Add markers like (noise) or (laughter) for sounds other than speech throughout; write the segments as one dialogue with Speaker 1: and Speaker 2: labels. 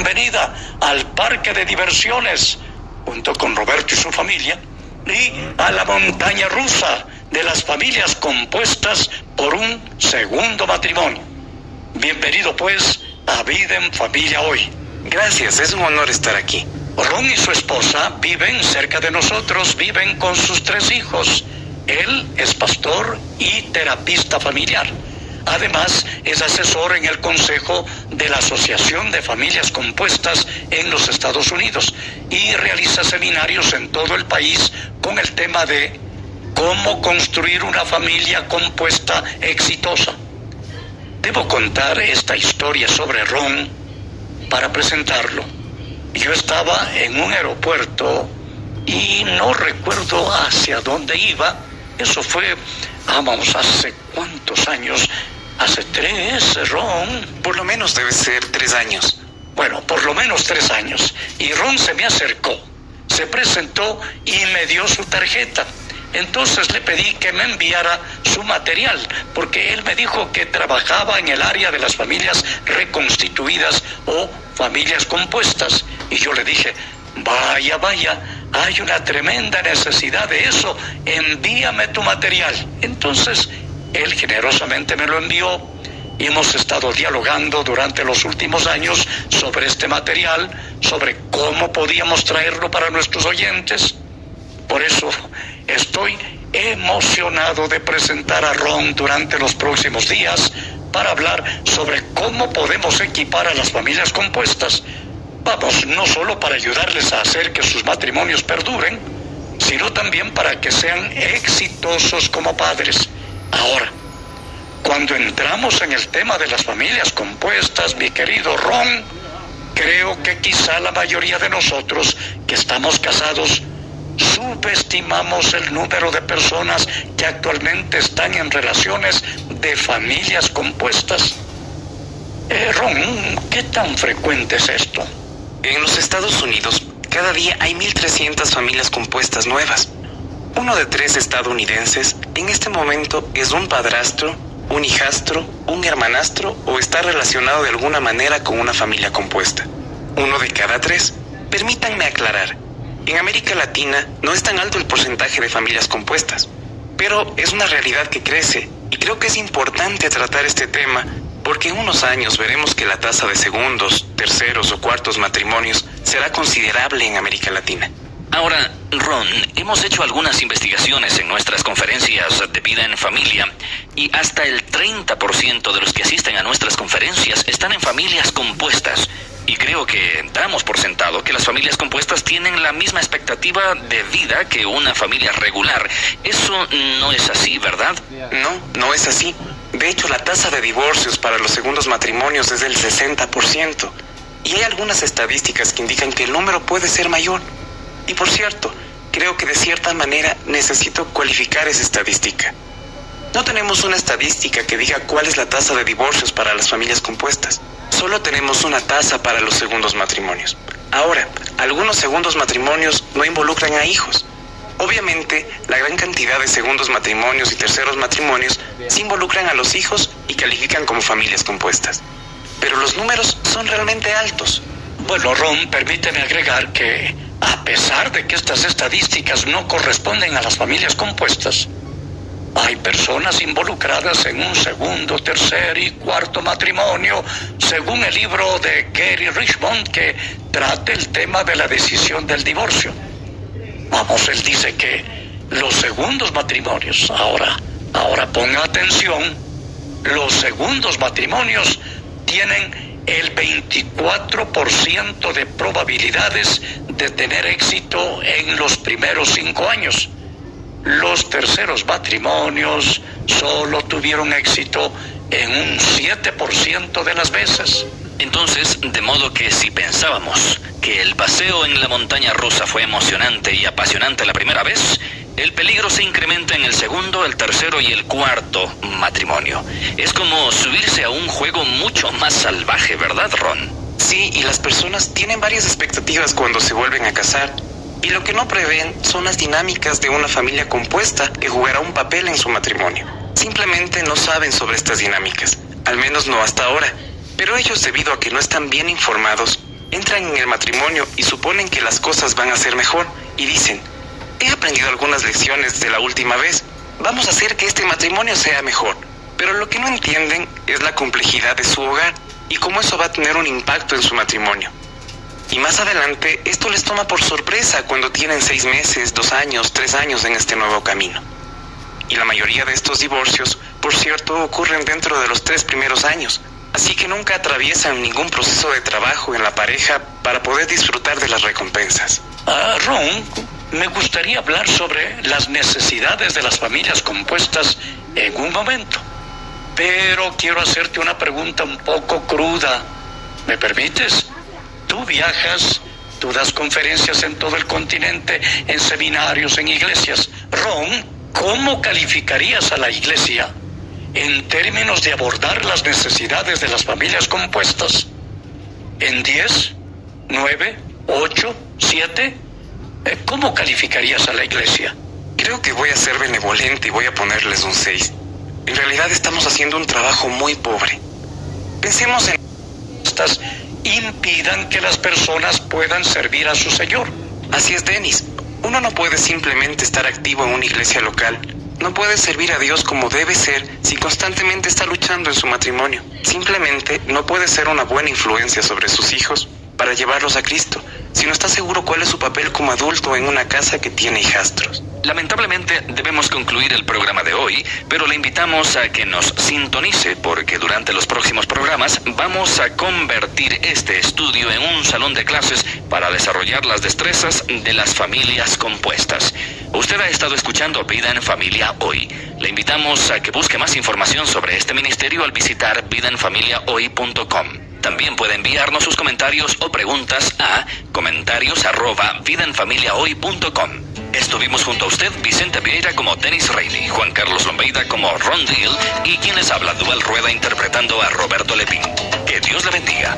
Speaker 1: bienvenida al parque de diversiones junto con Roberto y su familia y a la montaña rusa de las familias compuestas por un segundo matrimonio. Bienvenido pues a Vida en Familia hoy.
Speaker 2: Gracias, es un honor estar aquí.
Speaker 1: Ron y su esposa viven cerca de nosotros, viven con sus tres hijos. Él es pastor y terapista familiar. Además, es asesor en el Consejo de la Asociación de Familias Compuestas en los Estados Unidos y realiza seminarios en todo el país con el tema de cómo construir una familia compuesta exitosa. Debo contar esta historia sobre Ron para presentarlo. Yo estaba en un aeropuerto y no recuerdo hacia dónde iba. Eso fue, vamos, hace cuántos años, Hace tres, Ron.
Speaker 2: Por lo menos debe ser tres años.
Speaker 1: Bueno, por lo menos tres años. Y Ron se me acercó, se presentó y me dio su tarjeta. Entonces le pedí que me enviara su material, porque él me dijo que trabajaba en el área de las familias reconstituidas o familias compuestas. Y yo le dije, vaya, vaya, hay una tremenda necesidad de eso, envíame tu material. Entonces él generosamente me lo envió y hemos estado dialogando durante los últimos años sobre este material, sobre cómo podíamos traerlo para nuestros oyentes. Por eso estoy emocionado de presentar a Ron durante los próximos días para hablar sobre cómo podemos equipar a las familias compuestas. Vamos, no solo para ayudarles a hacer que sus matrimonios perduren, sino también para que sean exitosos como padres. Ahora, cuando entramos en el tema de las familias compuestas, mi querido Ron, creo que quizá la mayoría de nosotros que estamos casados subestimamos el número de personas que actualmente están en relaciones de familias compuestas. Eh, Ron, ¿qué tan frecuente es esto?
Speaker 2: En los Estados Unidos, cada día hay 1.300 familias compuestas nuevas. Uno de tres estadounidenses en este momento es un padrastro, un hijastro, un hermanastro o está relacionado de alguna manera con una familia compuesta. Uno de cada tres. Permítanme aclarar, en América Latina no es tan alto el porcentaje de familias compuestas, pero es una realidad que crece y creo que es importante tratar este tema porque en unos años veremos que la tasa de segundos, terceros o cuartos matrimonios será considerable en América Latina.
Speaker 3: Ahora, Ron, hemos hecho algunas investigaciones en nuestras conferencias de vida en familia y hasta el 30% de los que asisten a nuestras conferencias están en familias compuestas. Y creo que damos por sentado que las familias compuestas tienen la misma expectativa de vida que una familia regular. Eso no es así, ¿verdad?
Speaker 2: No, no es así. De hecho, la tasa de divorcios para los segundos matrimonios es del 60%. Y hay algunas estadísticas que indican que el número puede ser mayor. Y por cierto, creo que de cierta manera necesito cualificar esa estadística. No tenemos una estadística que diga cuál es la tasa de divorcios para las familias compuestas. Solo tenemos una tasa para los segundos matrimonios. Ahora, algunos segundos matrimonios no involucran a hijos. Obviamente, la gran cantidad de segundos matrimonios y terceros matrimonios se involucran a los hijos y califican como familias compuestas. Pero los números son realmente altos.
Speaker 1: Bueno, Ron, permíteme agregar que a pesar de que estas estadísticas no corresponden a las familias compuestas, hay personas involucradas en un segundo, tercer y cuarto matrimonio, según el libro de Gary Richmond que trata el tema de la decisión del divorcio. Vamos, él dice que los segundos matrimonios, ahora, ahora ponga atención, los segundos matrimonios tienen el 24% de probabilidades de tener éxito en los primeros cinco años. Los terceros matrimonios solo tuvieron éxito en un 7% de las veces.
Speaker 3: Entonces, de modo que si pensábamos que el paseo en la montaña rusa fue emocionante y apasionante la primera vez, el peligro se incrementa en el segundo, el tercero y el cuarto matrimonio. Es como subirse a un juego mucho más salvaje, ¿verdad, Ron?
Speaker 2: Sí, y las personas tienen varias expectativas cuando se vuelven a casar. Y lo que no prevén son las dinámicas de una familia compuesta que jugará un papel en su matrimonio. Simplemente no saben sobre estas dinámicas, al menos no hasta ahora. Pero ellos, debido a que no están bien informados, entran en el matrimonio y suponen que las cosas van a ser mejor y dicen, he aprendido algunas lecciones de la última vez, vamos a hacer que este matrimonio sea mejor. Pero lo que no entienden es la complejidad de su hogar y cómo eso va a tener un impacto en su matrimonio. Y más adelante, esto les toma por sorpresa cuando tienen seis meses, dos años, tres años en este nuevo camino. Y la mayoría de estos divorcios, por cierto, ocurren dentro de los tres primeros años, así que nunca atraviesan ningún proceso de trabajo en la pareja para poder disfrutar de las recompensas.
Speaker 1: Ah, Ron, me gustaría hablar sobre las necesidades de las familias compuestas en un momento. Pero quiero hacerte una pregunta un poco cruda. ¿Me permites? Tú viajas, tú das conferencias en todo el continente, en seminarios, en iglesias. Ron, ¿cómo calificarías a la iglesia en términos de abordar las necesidades de las familias compuestas? ¿En 10? ¿9? ¿8? ¿7? ¿Cómo calificarías a la iglesia?
Speaker 2: Creo que voy a ser benevolente y voy a ponerles un 6. En realidad estamos haciendo un trabajo muy pobre. Pensemos en...
Speaker 1: Estas impidan que las personas puedan servir a su Señor.
Speaker 2: Así es, Denis. Uno no puede simplemente estar activo en una iglesia local. No puede servir a Dios como debe ser si constantemente está luchando en su matrimonio. Simplemente no puede ser una buena influencia sobre sus hijos para llevarlos a Cristo si no está seguro cuál es su papel como adulto en una casa que tiene hijastros.
Speaker 3: Lamentablemente debemos concluir el programa de hoy, pero le invitamos a que nos sintonice porque durante los próximos programas vamos a convertir este estudio en un salón de clases para desarrollar las destrezas de las familias compuestas. Usted ha estado escuchando Vida en Familia hoy. Le invitamos a que busque más información sobre este ministerio al visitar vidaenfamiliahoy.com. También puede enviarnos sus comentarios o preguntas a comentarios arroba vidaenfamiliahoy.com. Estuvimos junto a usted Vicente Vieira como Dennis Reilly, Juan Carlos Lombeida como Ron Deal y quienes habla Dual Rueda interpretando a Roberto Lepín. Que Dios le bendiga.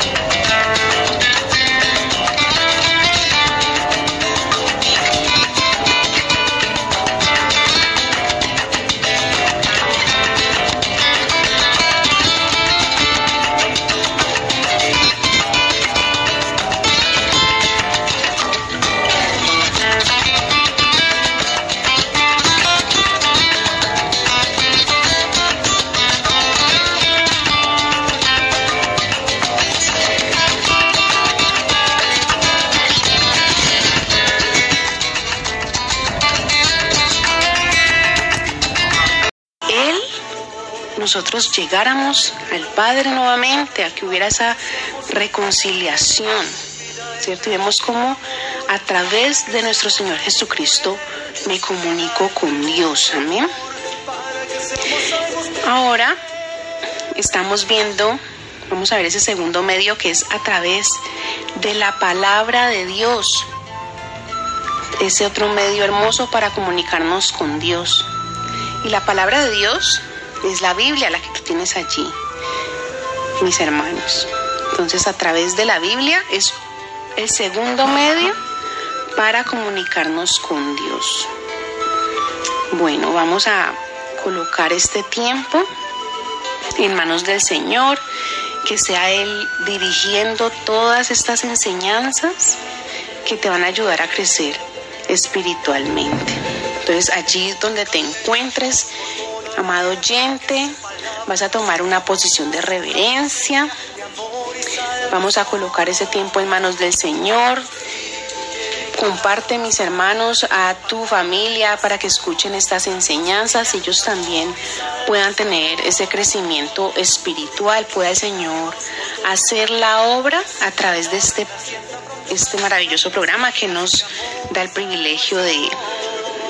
Speaker 4: Nosotros llegáramos al Padre nuevamente, a que hubiera esa reconciliación, ¿cierto? Y vemos cómo a través de nuestro Señor Jesucristo me comunico con Dios, amén. Ahora estamos viendo, vamos a ver ese segundo medio que es a través de la palabra de Dios, ese otro medio hermoso para comunicarnos con Dios. Y la palabra de Dios es la Biblia la que tú tienes allí, mis hermanos. Entonces a través de la Biblia es el segundo medio para comunicarnos con Dios. Bueno, vamos a colocar este tiempo en manos del Señor, que sea Él dirigiendo todas estas enseñanzas que te van a ayudar a crecer espiritualmente. Entonces allí donde te encuentres, Amado oyente, vas a tomar una posición de reverencia. Vamos a colocar ese tiempo en manos del Señor. Comparte, mis hermanos, a tu familia para que escuchen estas enseñanzas y ellos también puedan tener ese crecimiento espiritual. Pueda el Señor hacer la obra a través de este, este maravilloso programa que nos da el privilegio de,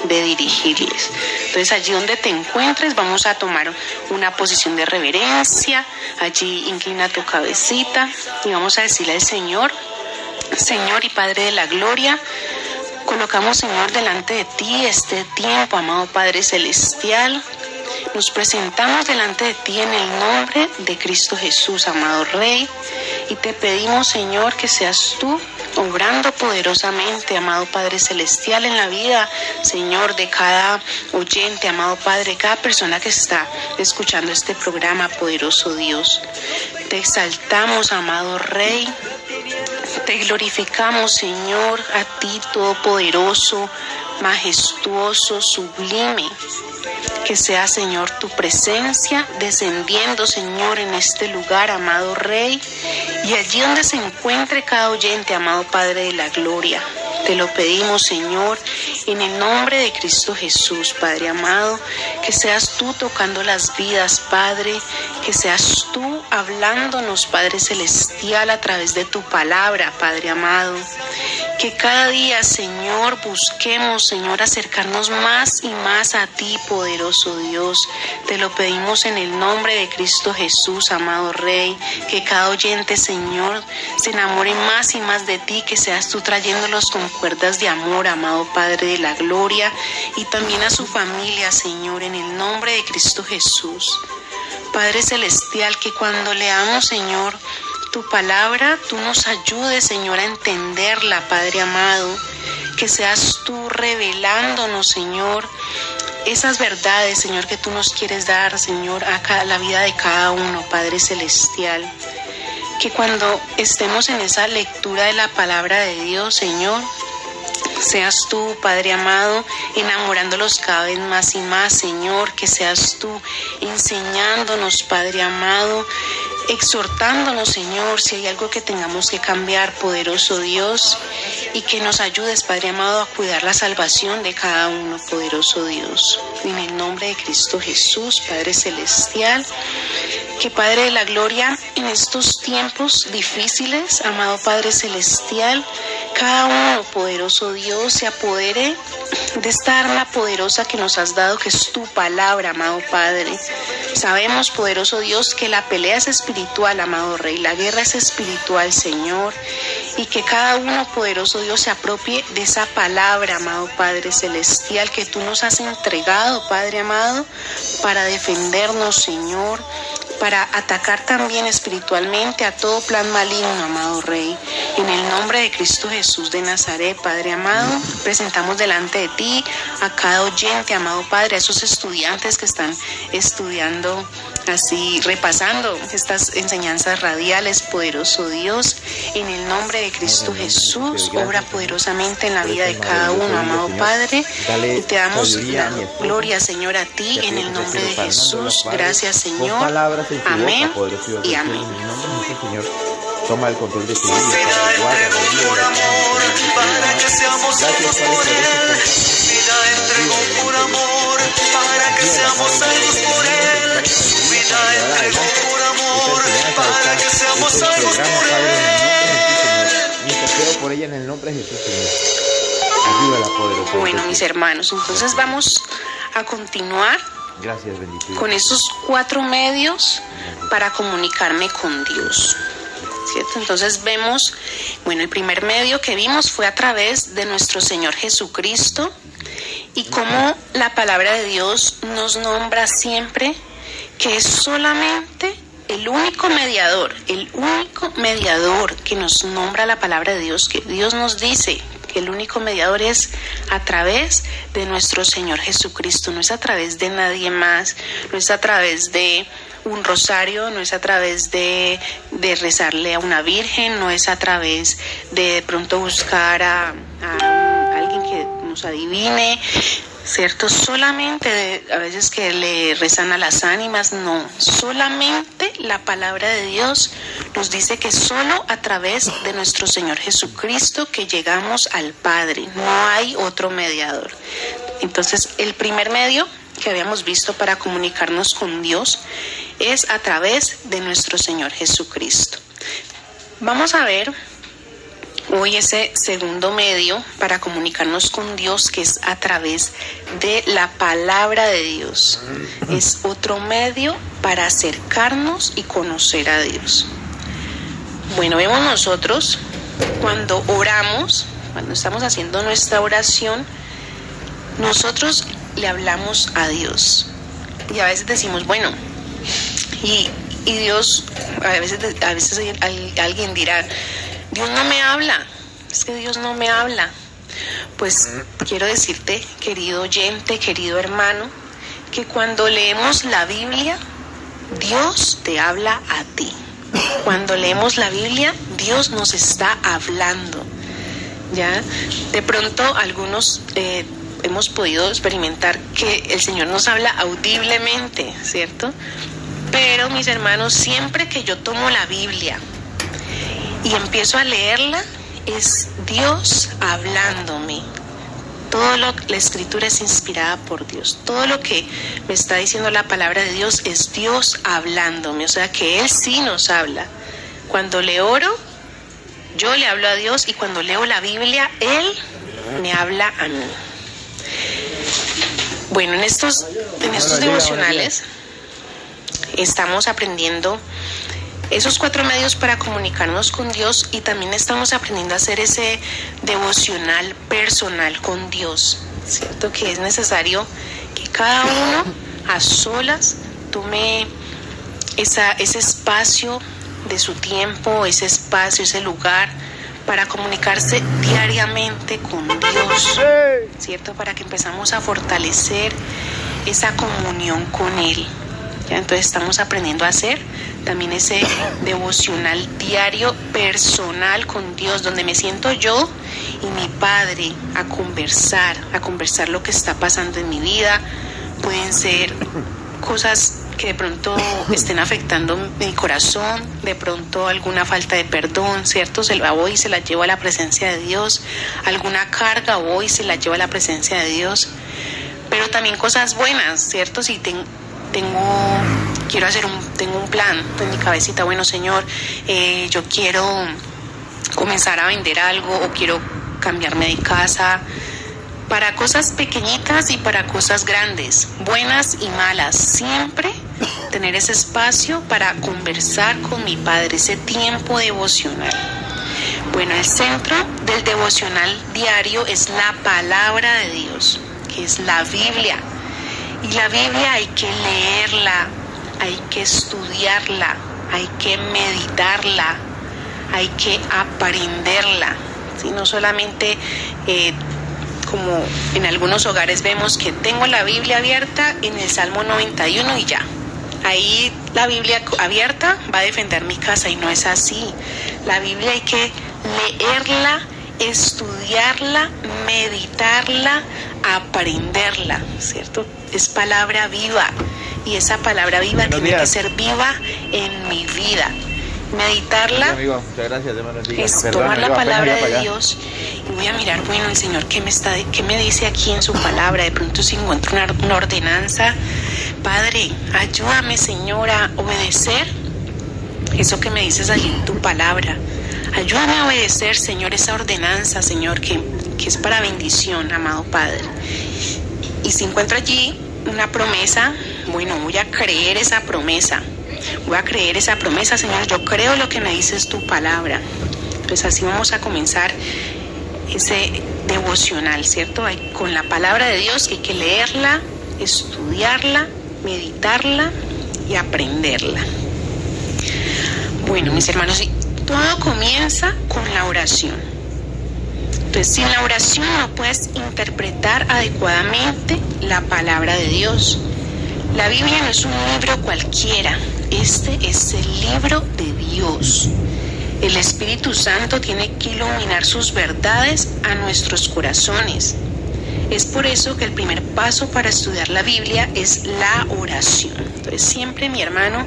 Speaker 4: de dirigirles. Entonces allí donde te encuentres vamos a tomar una posición de reverencia, allí inclina tu cabecita y vamos a decirle al Señor, Señor y Padre de la Gloria, colocamos Señor delante de ti este tiempo, amado Padre Celestial. Nos presentamos delante de ti en el nombre de Cristo Jesús, amado Rey, y te pedimos, Señor, que seas tú obrando poderosamente, amado Padre Celestial, en la vida, Señor, de cada oyente, amado Padre, cada persona que está escuchando este programa, poderoso Dios. Te exaltamos, amado Rey Te glorificamos, Señor, a ti todopoderoso, majestuoso, sublime. Que sea, Señor, tu presencia descendiendo, Señor, en este lugar, amado Rey, y allí donde se encuentre cada oyente, amado Padre de la Gloria. Te lo pedimos, Señor, en el nombre de Cristo Jesús, Padre amado, que seas tú tocando las vidas, Padre, que seas tú hablándonos, Padre Celestial, a través de tu palabra, Padre amado. Que cada día, Señor, busquemos, Señor, acercarnos más y más a ti, poderoso Dios. Te lo pedimos en el nombre de Cristo Jesús, amado Rey. Que cada oyente, Señor, se enamore más y más de ti, que seas tú trayéndolos con cuerdas de amor, amado Padre de la Gloria, y también a su familia, Señor, en el nombre de Cristo Jesús. Padre Celestial, que cuando leamos, Señor, tu palabra, tú nos ayudes, Señor, a entenderla, Padre amado. Que seas tú revelándonos, Señor, esas verdades, Señor, que tú nos quieres dar, Señor, a la vida de cada uno, Padre Celestial. Que cuando estemos en esa lectura de la palabra de Dios, Señor, seas tú, Padre amado, enamorándolos cada vez más y más, Señor, que seas tú enseñándonos, Padre amado, exhortándonos, Señor, si hay algo que tengamos que cambiar, poderoso Dios, y que nos ayudes, Padre amado, a cuidar la salvación de cada uno, poderoso Dios. En el nombre de Cristo Jesús, Padre Celestial, que Padre de la Gloria, en estos tiempos difíciles, amado Padre Celestial, cada uno, poderoso Dios, se apodere de esta arma poderosa que nos has dado, que es tu palabra, amado Padre. Sabemos, poderoso Dios, que la pelea es espiritual, amado Rey, la guerra es espiritual, Señor, y que cada uno, poderoso Dios, se apropie de esa palabra, amado Padre Celestial, que tú nos has entregado, Padre amado, para defendernos, Señor, para atacar también espiritualmente a todo plan maligno, amado Rey. En el nombre de Cristo Jesús de Nazaret, Padre amado, presentamos delante de ti a cada oyente, amado Padre, a esos estudiantes que están estudiando así, repasando estas enseñanzas radiales, poderoso Dios, en el nombre de Cristo Jesús, obra poderosamente en la vida de cada uno, amado Padre, y te damos la gloria, Señor, a ti, en el nombre de Jesús. Gracias, Señor. Amén y amén.
Speaker 5: Toma el control de tu vida, por Vida entregó por amor, para que seamos salvos por él. Su vida entregó por amor, para que seamos salvos por él. Intercedo por ella en el nombre de Jesús, Señor. Ayúdala, poderosa.
Speaker 4: Bueno, mis hermanos, entonces vamos a continuar
Speaker 5: Gracias,
Speaker 4: con esos cuatro medios para comunicarme con Dios. ¿cierto? Entonces vemos, bueno, el primer medio que vimos fue a través de nuestro Señor Jesucristo y cómo la palabra de Dios nos nombra siempre que es solamente el único mediador, el único mediador que nos nombra la palabra de Dios, que Dios nos dice que el único mediador es a través de nuestro Señor Jesucristo, no es a través de nadie más, no es a través de un rosario, no es a través de, rezarle a una virgen, no es a través de pronto buscar a, nos adivine, ¿cierto? Solamente a veces que le rezan a las ánimas, no, solamente la palabra de Dios nos dice que solo a través de nuestro Señor Jesucristo que llegamos al Padre, no hay otro mediador. Entonces, el primer medio que habíamos visto para comunicarnos con Dios es a través de nuestro Señor Jesucristo. Vamos a ver hoy ese segundo medio para comunicarnos con Dios que es a través de la palabra de Dios. Es otro medio para acercarnos y conocer a Dios. Bueno, vemos nosotros cuando oramos, cuando estamos haciendo nuestra oración, nosotros le hablamos a Dios. Y a veces decimos, bueno, y, y Dios, a veces, a veces alguien dirá, Dios no me habla, es que Dios no me habla. Pues quiero decirte, querido oyente, querido hermano, que cuando leemos la Biblia, Dios te habla a ti. Cuando leemos la Biblia, Dios nos está hablando. ¿Ya? De pronto algunos eh, hemos podido experimentar que el Señor nos habla audiblemente, ¿cierto? Pero mis hermanos, siempre que yo tomo la Biblia y empiezo a leerla, es Dios hablándome. Todo lo la escritura es inspirada por Dios. Todo lo que me está diciendo la palabra de Dios es Dios hablándome, o sea que él sí nos habla. Cuando le oro, yo le hablo a Dios y cuando leo la Biblia, él me habla a mí. Bueno, en estos en estos devocionales estamos aprendiendo esos cuatro medios para comunicarnos con Dios y también estamos aprendiendo a hacer ese devocional personal con Dios, ¿cierto? Que es necesario que cada uno a solas tome esa, ese espacio de su tiempo, ese espacio, ese lugar para comunicarse diariamente con Dios, ¿cierto? Para que empezamos a fortalecer esa comunión con Él. Entonces estamos aprendiendo a hacer también ese devocional diario personal con Dios, donde me siento yo y mi Padre a conversar, a conversar lo que está pasando en mi vida. Pueden ser cosas que de pronto estén afectando mi corazón, de pronto alguna falta de perdón, ¿cierto? Se la voy y se la llevo a la presencia de Dios, alguna carga voy y se la llevo a la presencia de Dios, pero también cosas buenas, ¿cierto? Si tengo tengo, quiero hacer un, tengo un plan en mi cabecita, bueno Señor, eh, yo quiero comenzar a vender algo o quiero cambiarme de casa, para cosas pequeñitas y para cosas grandes, buenas y malas, siempre tener ese espacio para conversar con mi Padre, ese tiempo devocional. Bueno, el centro del devocional diario es la palabra de Dios, que es la Biblia. Y la Biblia hay que leerla, hay que estudiarla, hay que meditarla, hay que aprenderla. No solamente eh, como en algunos hogares vemos que tengo la Biblia abierta en el Salmo 91 y ya. Ahí la Biblia abierta va a defender mi casa y no es así. La Biblia hay que leerla, estudiarla, meditarla, aprenderla, ¿cierto? Es palabra viva y esa palabra viva tiene que ser viva en mi vida. Meditarla es tomar la palabra de Dios y voy a mirar, bueno, el Señor, ¿qué me, está, qué me dice aquí en su palabra? De pronto si encuentro una, una ordenanza, Padre, ayúdame, Señor, a obedecer eso que me dices allí en tu palabra. Ayúdame a obedecer, Señor, esa ordenanza, Señor, que, que es para bendición, amado Padre. Y si encuentro allí una promesa, bueno, voy a creer esa promesa. Voy a creer esa promesa, Señor. Yo creo lo que me dices tu palabra. Pues así vamos a comenzar ese devocional, ¿cierto? Con la palabra de Dios hay que leerla, estudiarla, meditarla y aprenderla. Bueno, mis hermanos, todo comienza con la oración. Entonces, sin la oración no puedes interpretar adecuadamente la palabra de Dios. La Biblia no es un libro cualquiera, este es el libro de Dios. El Espíritu Santo tiene que iluminar sus verdades a nuestros corazones. Es por eso que el primer paso para estudiar la Biblia es la oración. Entonces siempre mi hermano,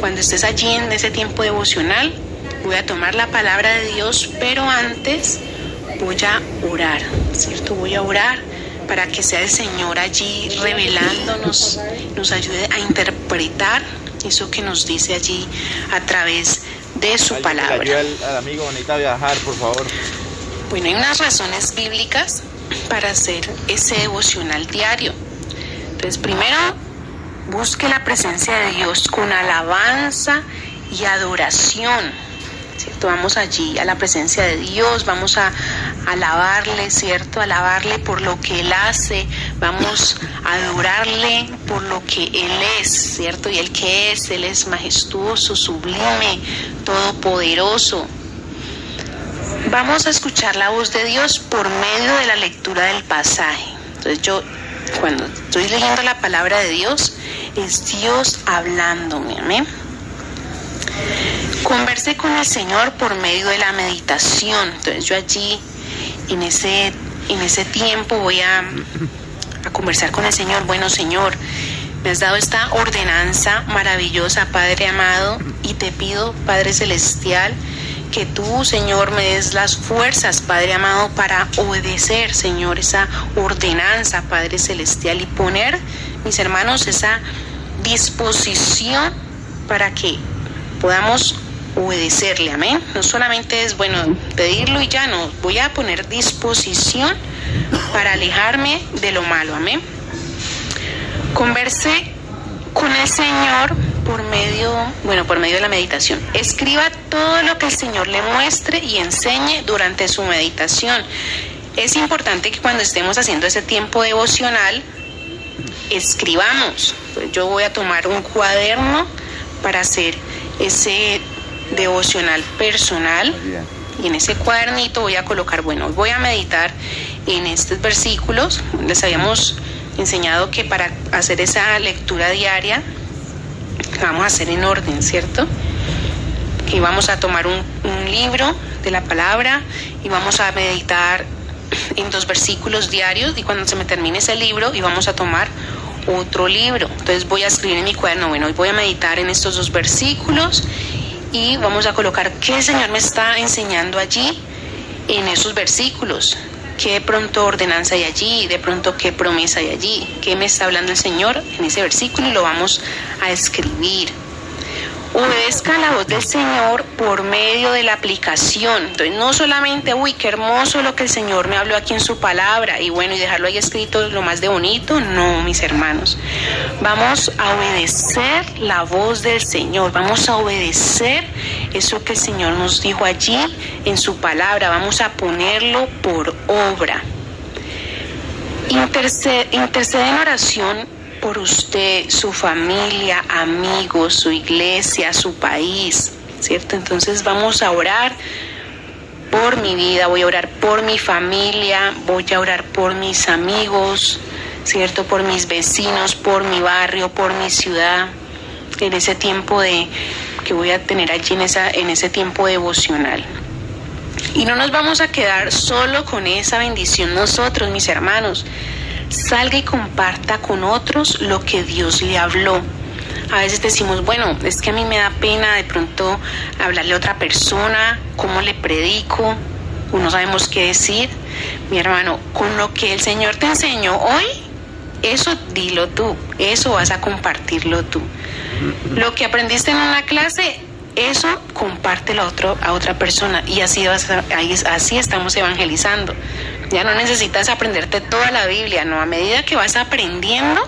Speaker 4: cuando estés allí en ese tiempo devocional, voy a tomar la palabra de Dios, pero antes voy a orar, ¿cierto? Voy a orar para que sea el Señor allí revelándonos, nos ayude a interpretar eso que nos dice allí a través de su palabra.
Speaker 5: Al, amigo, necesita viajar, por favor.
Speaker 4: Bueno, hay unas razones bíblicas para hacer ese devocional diario. Entonces, primero, busque la presencia de Dios con alabanza y adoración. ¿Cierto? Vamos allí a la presencia de Dios, vamos a alabarle, ¿cierto? Alabarle por lo que Él hace, vamos a adorarle por lo que Él es, ¿cierto? Y el que es, Él es majestuoso, sublime, todopoderoso. Vamos a escuchar la voz de Dios por medio de la lectura del pasaje. Entonces yo, cuando estoy leyendo la palabra de Dios, es Dios hablándome, amén. Converse con el Señor por medio de la meditación. Entonces yo allí, en ese, en ese tiempo, voy a, a conversar con el Señor. Bueno, Señor, me has dado esta ordenanza maravillosa, Padre amado, y te pido, Padre Celestial, que tú, Señor, me des las fuerzas, Padre amado, para obedecer, Señor, esa ordenanza, Padre Celestial, y poner, mis hermanos, esa disposición para que podamos obedecerle, amén. No solamente es, bueno, pedirlo y ya, no, voy a poner disposición para alejarme de lo malo, amén. Converse con el Señor por medio, bueno, por medio de la meditación. Escriba todo lo que el Señor le muestre y enseñe durante su meditación. Es importante que cuando estemos haciendo ese tiempo devocional, escribamos. Yo voy a tomar un cuaderno para hacer ese devocional personal y en ese cuadernito voy a colocar, bueno, voy a meditar en estos versículos. Les habíamos enseñado que para hacer esa lectura diaria vamos a hacer en orden, ¿cierto? Que vamos a tomar un, un libro de la palabra y vamos a meditar en dos versículos diarios y cuando se me termine ese libro y vamos a tomar otro libro. Entonces voy a escribir en mi cuaderno, bueno, hoy voy a meditar en estos dos versículos y vamos a colocar qué el Señor me está enseñando allí en esos versículos. ¿Qué pronto ordenanza hay allí? ¿De pronto qué promesa hay allí? ¿Qué me está hablando el Señor en ese versículo? Y lo vamos a escribir. Obedezca la voz del Señor por medio de la aplicación. Entonces, no solamente, uy, qué hermoso lo que el Señor me habló aquí en su palabra y bueno, y dejarlo ahí escrito lo más de bonito. No, mis hermanos. Vamos a obedecer la voz del Señor. Vamos a obedecer eso que el Señor nos dijo allí en su palabra. Vamos a ponerlo por obra. Intercede, intercede en oración por usted, su familia, amigos, su iglesia, su país, ¿cierto? Entonces vamos a orar por mi vida, voy a orar por mi familia, voy a orar por mis amigos, ¿cierto? Por mis vecinos, por mi barrio, por mi ciudad, en ese tiempo de que voy a tener allí en, en ese tiempo devocional. Y no nos vamos a quedar solo con esa bendición nosotros, mis hermanos. Salga y comparta con otros lo que Dios le habló. A veces decimos, bueno, es que a mí me da pena de pronto hablarle a otra persona, cómo le predico, o no sabemos qué decir. Mi hermano, con lo que el Señor te enseñó hoy, eso dilo tú, eso vas a compartirlo tú. Lo que aprendiste en una clase, eso compártelo a, otro, a otra persona y así, vas a- ahí- así estamos evangelizando. Ya no necesitas aprenderte toda la Biblia, no. A medida que vas aprendiendo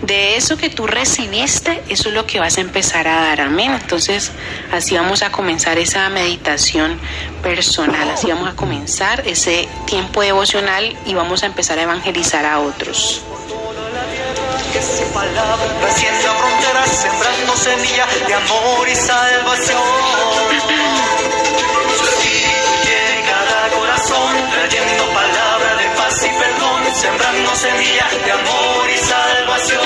Speaker 4: de eso que tú recibiste, eso es lo que vas a empezar a dar. Amén. Entonces, así vamos a comenzar esa meditación personal, así vamos a comenzar ese tiempo devocional y vamos a empezar a evangelizar a otros.
Speaker 5: trayendo sembrando semillas de amor y salvación.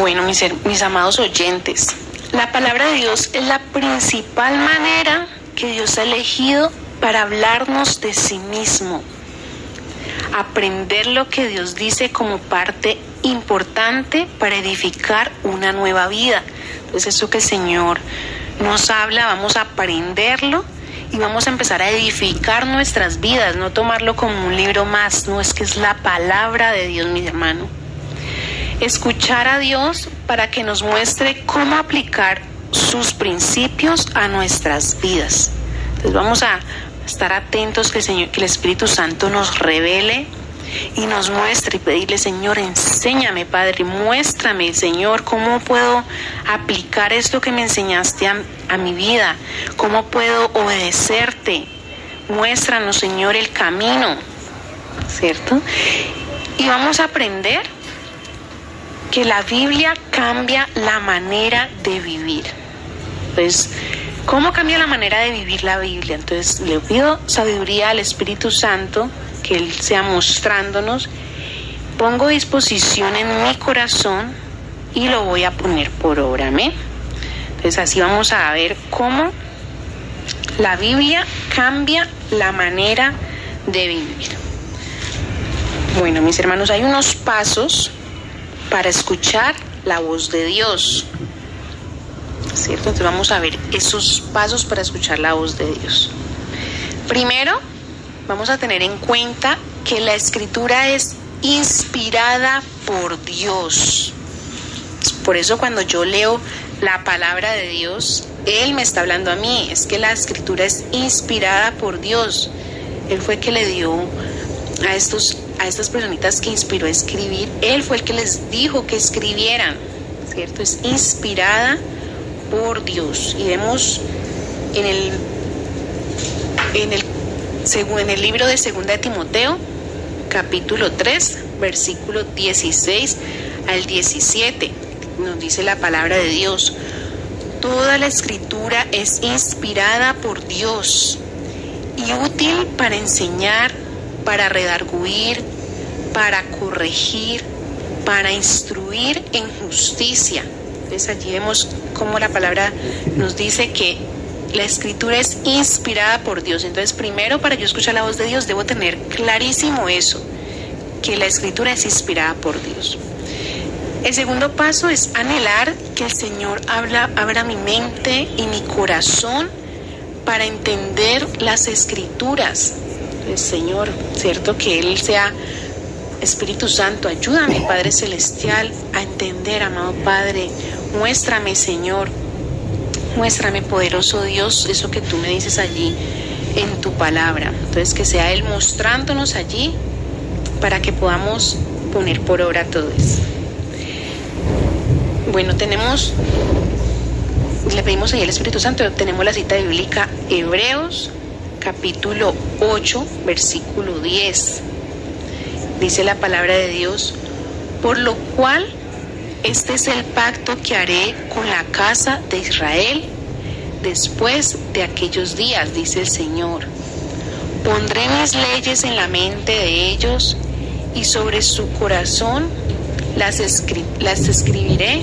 Speaker 4: Bueno, mis, mis amados oyentes, la palabra de Dios es la principal manera que Dios ha elegido para hablarnos de sí mismo. Aprender lo que Dios dice como parte importante para edificar una nueva vida. Entonces eso que el Señor nos habla, vamos a aprenderlo y vamos a empezar a edificar nuestras vidas, no tomarlo como un libro más, no es que es la palabra de Dios, mi hermano escuchar a Dios para que nos muestre cómo aplicar sus principios a nuestras vidas. Entonces vamos a estar atentos que el, Señor, que el Espíritu Santo nos revele y nos muestre y pedirle, Señor, enséñame, Padre, muéstrame, Señor, cómo puedo aplicar esto que me enseñaste a, a mi vida, cómo puedo obedecerte. Muéstranos, Señor, el camino, ¿cierto? Y vamos a aprender que la Biblia cambia la manera de vivir. Entonces, ¿cómo cambia la manera de vivir la Biblia? Entonces, le pido sabiduría al Espíritu Santo, que Él sea mostrándonos. Pongo disposición en mi corazón y lo voy a poner por obra. Amén. Entonces así vamos a ver cómo la Biblia cambia la manera de vivir. Bueno, mis hermanos, hay unos pasos para escuchar la voz de Dios. ¿Cierto? Entonces vamos a ver esos pasos para escuchar la voz de Dios. Primero, vamos a tener en cuenta que la escritura es inspirada por Dios. Por eso cuando yo leo la palabra de Dios, Él me está hablando a mí. Es que la escritura es inspirada por Dios. Él fue el que le dio a, estos, a estas personitas que inspiró a escribir. Él fue el que les dijo que escribieran. ¿Cierto? Es inspirada por Dios. Y vemos en el, en el, en el libro de Segunda de Timoteo, capítulo 3, versículo 16 al 17 nos dice la palabra de Dios. Toda la escritura es inspirada por Dios y útil para enseñar, para redarguir, para corregir, para instruir en justicia. Entonces allí vemos cómo la palabra nos dice que la escritura es inspirada por Dios. Entonces primero para yo escuchar la voz de Dios debo tener clarísimo eso, que la escritura es inspirada por Dios. El segundo paso es anhelar que el Señor abra mi mente y mi corazón para entender las escrituras. El Señor, ¿cierto? Que Él sea Espíritu Santo, ayúdame, Padre Celestial, a entender, amado Padre. Muéstrame, Señor. Muéstrame, poderoso Dios, eso que tú me dices allí en tu palabra. Entonces, que sea Él mostrándonos allí para que podamos poner por obra todo eso. Bueno, tenemos, le pedimos ahí al Espíritu Santo, tenemos la cita bíblica Hebreos capítulo 8, versículo 10. Dice la palabra de Dios, por lo cual este es el pacto que haré con la casa de Israel después de aquellos días, dice el Señor. Pondré mis leyes en la mente de ellos y sobre su corazón las, escribiré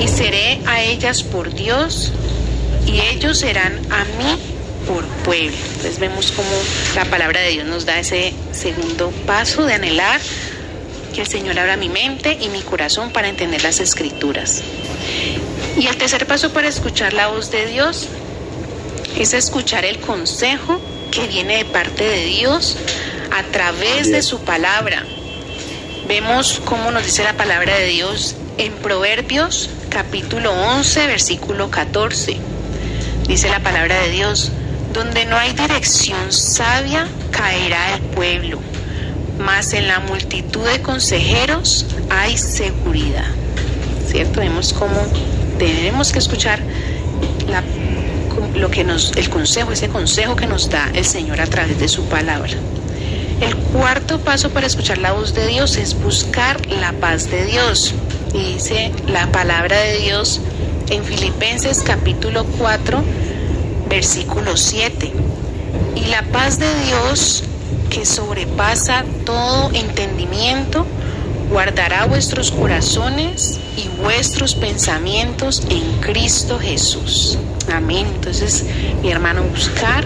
Speaker 4: y seré a ellas por Dios y ellos serán a mí por pueblo. Entonces vemos cómo la palabra de Dios nos da ese segundo paso de anhelar que el Señor abra mi mente y mi corazón para entender las escrituras. Y el tercer paso para escuchar la voz de Dios es escuchar el consejo que viene de parte de Dios a través de su palabra. Vemos cómo nos dice la palabra de Dios en Proverbios capítulo 11, versículo 14. Dice la palabra de Dios, donde no hay dirección sabia, caerá el pueblo, mas en la multitud de consejeros hay seguridad. ¿Cierto? Vemos cómo tenemos que escuchar lo que nos, el consejo, ese consejo que nos da el Señor a través de su palabra. El cuarto paso para escuchar la voz de Dios es buscar la paz de Dios dice la palabra de Dios en Filipenses capítulo 4, versículo 7. Y la paz de Dios que sobrepasa todo entendimiento, guardará vuestros corazones y vuestros pensamientos en Cristo Jesús. Amén. Entonces, mi hermano, buscar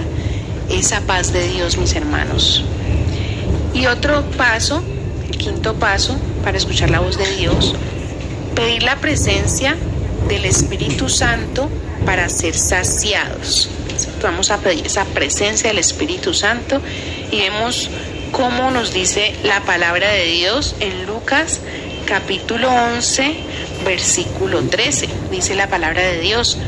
Speaker 4: esa paz de Dios, mis hermanos. Y otro paso, el quinto paso para escuchar la voz de Dios, pedir la presencia del Espíritu Santo para ser saciados. Vamos a pedir esa presencia del Espíritu Santo y vemos cómo nos dice la palabra de Dios en Lucas capítulo 11, versículo 13. Dice la palabra de Dios,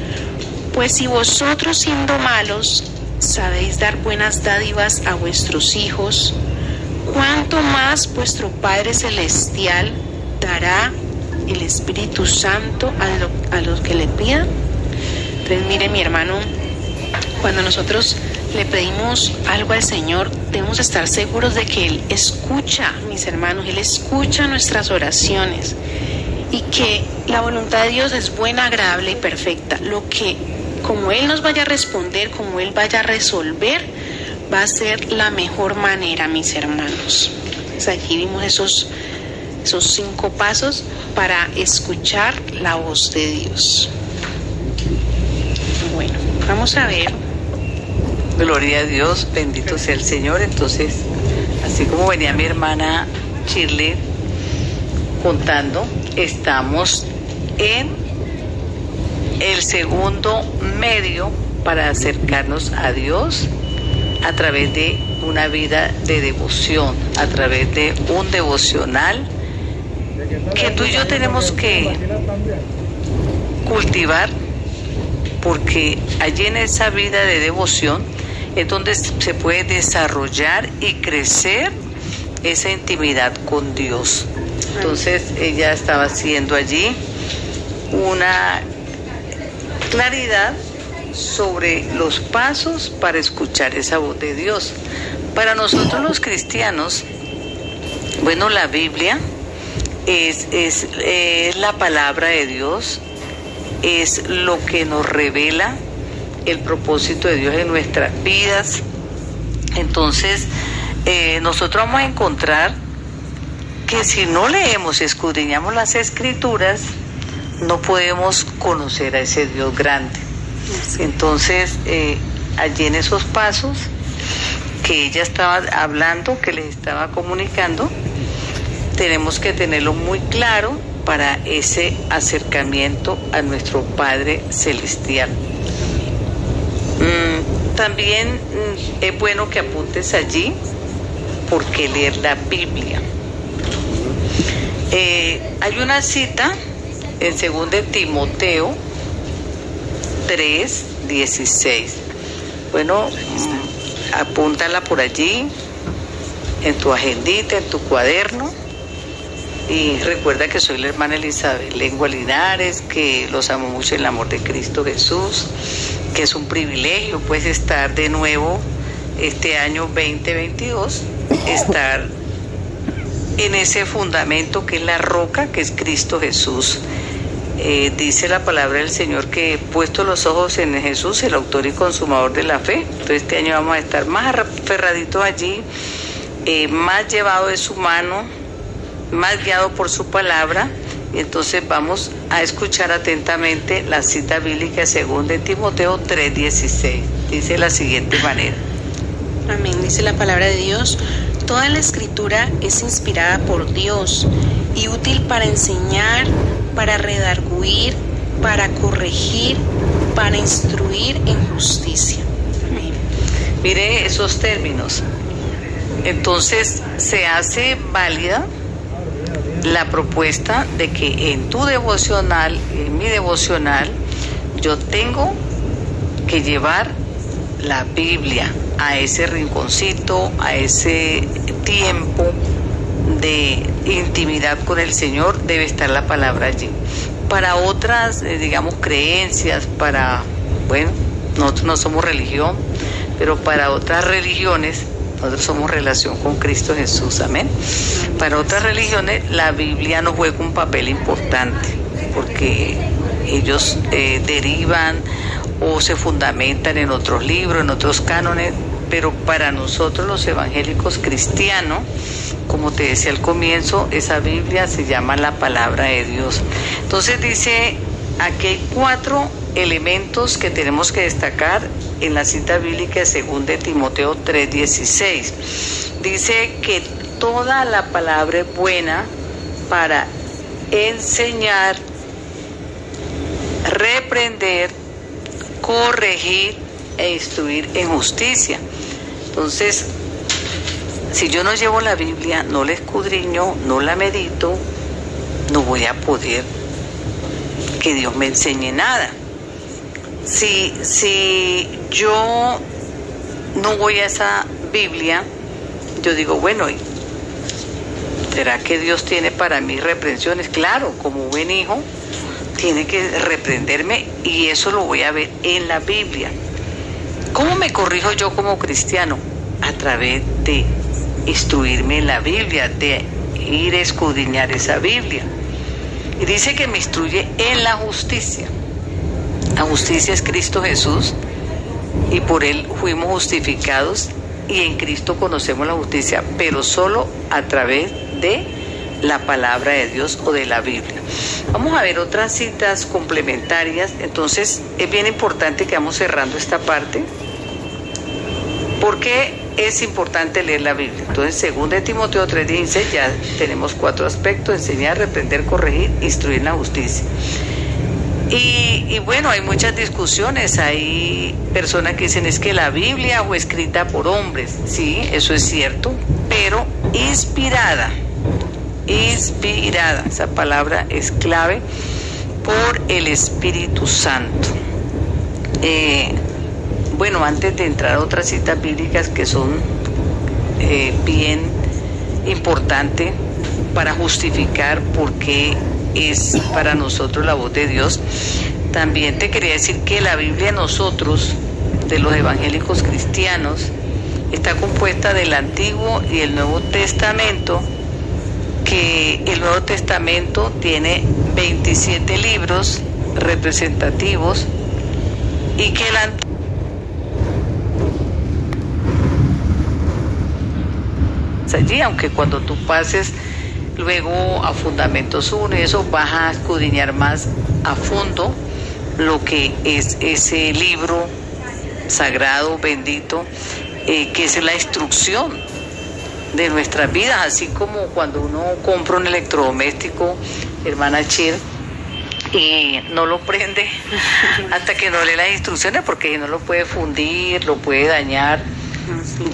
Speaker 4: pues si vosotros siendo malos sabéis dar buenas dádivas a vuestros hijos, ¿cuánto más vuestro Padre Celestial dará el Espíritu Santo a, los que le pidan. Entonces, mire mi hermano, cuando nosotros le pedimos algo al Señor, debemos estar seguros de que Él escucha, mis hermanos, Él escucha nuestras oraciones y que la voluntad de Dios es buena, agradable y perfecta. Lo que, como Él nos vaya a responder, como Él vaya a resolver, va a ser la mejor manera, mis hermanos. Entonces, aquí vimos esos esos cinco pasos para escuchar la voz de Dios. Vamos a ver.
Speaker 6: Gloria a Dios, bendito sea el Señor. Entonces, así como venía mi hermana Shirley contando, estamos en el segundo medio para acercarnos a Dios a través de una vida de devoción, a través de un devocional que tú y yo tenemos que cultivar porque allí en esa vida de devoción es donde se puede desarrollar y crecer esa intimidad con Dios. Entonces ella estaba haciendo allí una claridad sobre los pasos para escuchar esa voz de Dios. Para nosotros los cristianos, bueno, la Biblia es, es, es la palabra de Dios, es lo que nos revela el propósito de Dios en nuestras vidas. Entonces, eh, nosotros vamos a encontrar que si no leemos y escudriñamos las escrituras, no podemos conocer a ese Dios grande. Entonces, eh, allí en esos pasos que ella estaba hablando, que les estaba comunicando, tenemos que tenerlo muy claro para ese acercamiento a nuestro Padre Celestial. También mm, es bueno que apuntes allí porque leer la Biblia. Eh, hay una cita en 2 Timoteo 3, 16. Bueno, mm, apúntala por allí, en tu agendita, en tu cuaderno. Y recuerda que soy la hermana Elizabeth Lengua Linares, que los amo mucho en el amor de Cristo Jesús, que es un privilegio pues estar de nuevo este año 2022, estar en ese fundamento que es la roca, que es Cristo Jesús. Eh, dice la palabra del Señor que puesto los ojos en Jesús, el autor y consumador de la fe. Entonces este año vamos a estar más aferraditos allí, eh, más llevado de su mano, más guiado por su palabra. Y entonces vamos a escuchar atentamente la cita bíblica según de Timoteo 3:16. Dice de la siguiente manera.
Speaker 4: Amén, dice la palabra de Dios. Toda la escritura es inspirada por Dios y útil para enseñar, para redarguir, para corregir, para instruir en justicia. Amén.
Speaker 6: Mire esos términos. Entonces se hace válida la propuesta de que en tu devocional, en mi devocional, yo tengo que llevar la Biblia a ese rinconcito, a ese tiempo de intimidad con el Señor, debe estar la palabra allí. Para otras, eh, digamos, creencias, para, bueno, nosotros no somos religión, pero para otras religiones, nosotros somos relación con Cristo Jesús, amén. Para otras religiones, la Biblia no juega un papel importante, porque ellos eh, derivan o se fundamentan en otros libros, en otros cánones, pero para nosotros los evangélicos cristianos, como te decía al comienzo, esa Biblia se llama la palabra de Dios. Entonces dice, aquí hay cuatro elementos que tenemos que destacar en la cita bíblica según de Timoteo 3:16. Dice que toda la palabra es buena para enseñar, reprender, corregir e instruir en justicia. Entonces, si yo no llevo la Biblia, no la escudriño, no la medito, no voy a poder que Dios me enseñe nada. Si, si yo no voy a esa Biblia, yo digo, bueno, ¿será que Dios tiene para mí reprensiones? Claro, como buen hijo, tiene que reprenderme y eso lo voy a ver en la Biblia. ¿Cómo me corrijo yo como cristiano? A través de instruirme en la Biblia, de ir a escudriñar esa Biblia. Y dice que me instruye en la justicia. La justicia es Cristo Jesús y por Él fuimos justificados y en Cristo conocemos la justicia, pero solo a través de la palabra de Dios o de la Biblia. Vamos a ver otras citas complementarias, entonces es bien importante que vamos cerrando esta parte. ¿Por qué es importante leer la Biblia? Entonces, según de Timoteo 3:16, ya tenemos cuatro aspectos, enseñar, reprender, corregir, instruir en la justicia. Y, y, bueno, hay muchas discusiones, hay personas que dicen es que la Biblia fue escrita por hombres, sí, eso es cierto, pero inspirada, inspirada, esa palabra es clave, por el Espíritu Santo. Eh, bueno, antes de entrar a otras citas bíblicas que son eh, bien importantes para justificar por qué es para nosotros la voz de Dios, también te quería decir que la Biblia nosotros, de los evangélicos cristianos, está compuesta del Antiguo y el Nuevo Testamento, que el Nuevo Testamento tiene 27 libros representativos y que el allí, aunque cuando tú pases luego a Fundamentos 1 y eso vas a escudriñar más a fondo lo que es ese libro sagrado, bendito, eh, que es la instrucción de nuestras vidas, así como cuando uno compra un electrodoméstico, hermana Chir, y no lo prende (laughs) hasta que no lee las instrucciones porque no lo puede fundir, lo puede dañar.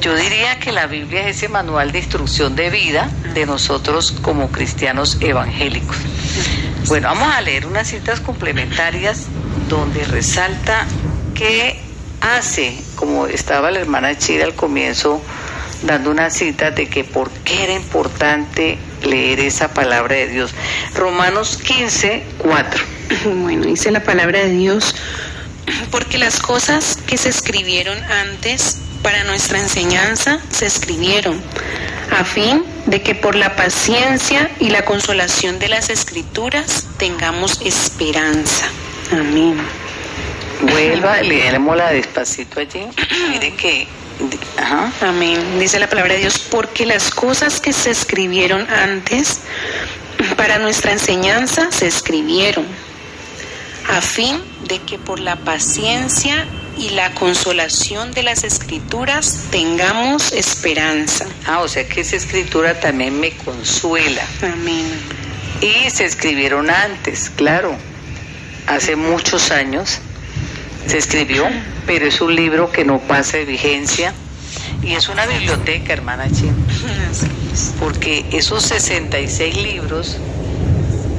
Speaker 6: Yo diría que la Biblia es ese manual de instrucción de vida de nosotros como cristianos evangélicos. Bueno, vamos a leer unas citas complementarias donde resalta que hace, como estaba la hermana Chira al comienzo, dando una cita de que por qué era importante leer esa palabra de Dios. Romanos 15, 4. (clears throat)
Speaker 4: Bueno, dice la palabra de Dios, (clears throat) porque las cosas que se escribieron antes para nuestra enseñanza se escribieron, a fin de que por la paciencia y la consolación de las escrituras tengamos esperanza. Amén.
Speaker 6: Vuelva, leémosla despacito allí. (clears throat) Mire que Ajá.
Speaker 4: Amén. Dice la palabra de Dios, porque las cosas que se escribieron antes para nuestra enseñanza se escribieron, a fin de que por la paciencia y la consolación de las escrituras tengamos esperanza.
Speaker 6: Ah, o sea que esa escritura también me consuela.
Speaker 4: Amén.
Speaker 6: Y se escribieron antes, claro, hace muchos años se escribió, pero es un libro que no pasa de vigencia y es una biblioteca, hermana Chim, porque esos 66 libros,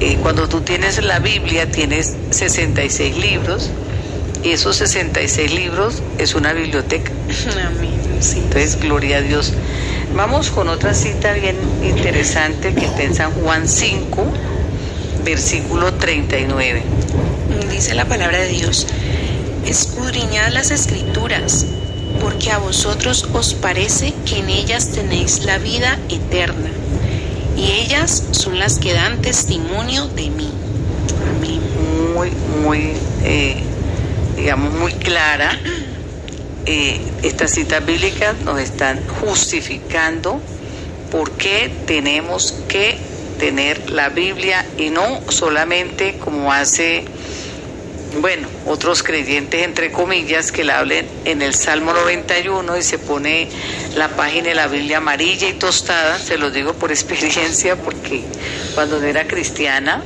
Speaker 6: eh, cuando tú tienes la Biblia, tienes 66 libros, esos 66 libros es una biblioteca. (laughs) Entonces, gloria a Dios. Vamos con otra cita bien interesante que está en San Juan 5, versículo 39.
Speaker 4: Dice la palabra de Dios escudriñad las escrituras, porque a vosotros os parece que en ellas tenéis la vida eterna, y ellas son las que dan testimonio de mí.
Speaker 6: Amén. Muy, muy, eh, digamos, muy clara. Eh, estas citas bíblicas nos están justificando por qué tenemos que tener la Biblia y no solamente como hace bueno, otros creyentes, entre comillas, que la hablen en el Salmo 91 y se pone la página de la Biblia amarilla y tostada, se lo digo por experiencia, porque cuando era cristiana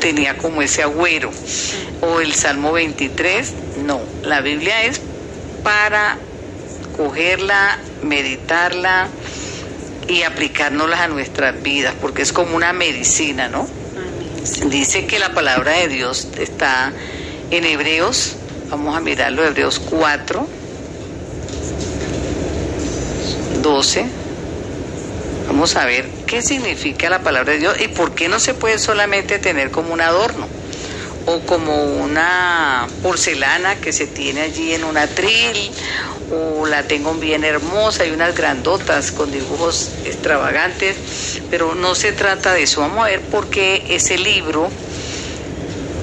Speaker 6: tenía como ese agüero. O el Salmo 23, no, la Biblia es para cogerla, meditarla y aplicárnosla a nuestras vidas, porque es como una medicina, ¿no? Dice que la palabra de Dios está en Hebreos, vamos a mirarlo, Hebreos 4, 12. Vamos a ver qué significa la palabra de Dios y por qué no se puede solamente tener como un adorno o como una porcelana que se tiene allí en un atril o la tengo bien hermosa y unas grandotas con dibujos extravagantes, pero no se trata de eso. Vamos a ver por qué ese libro,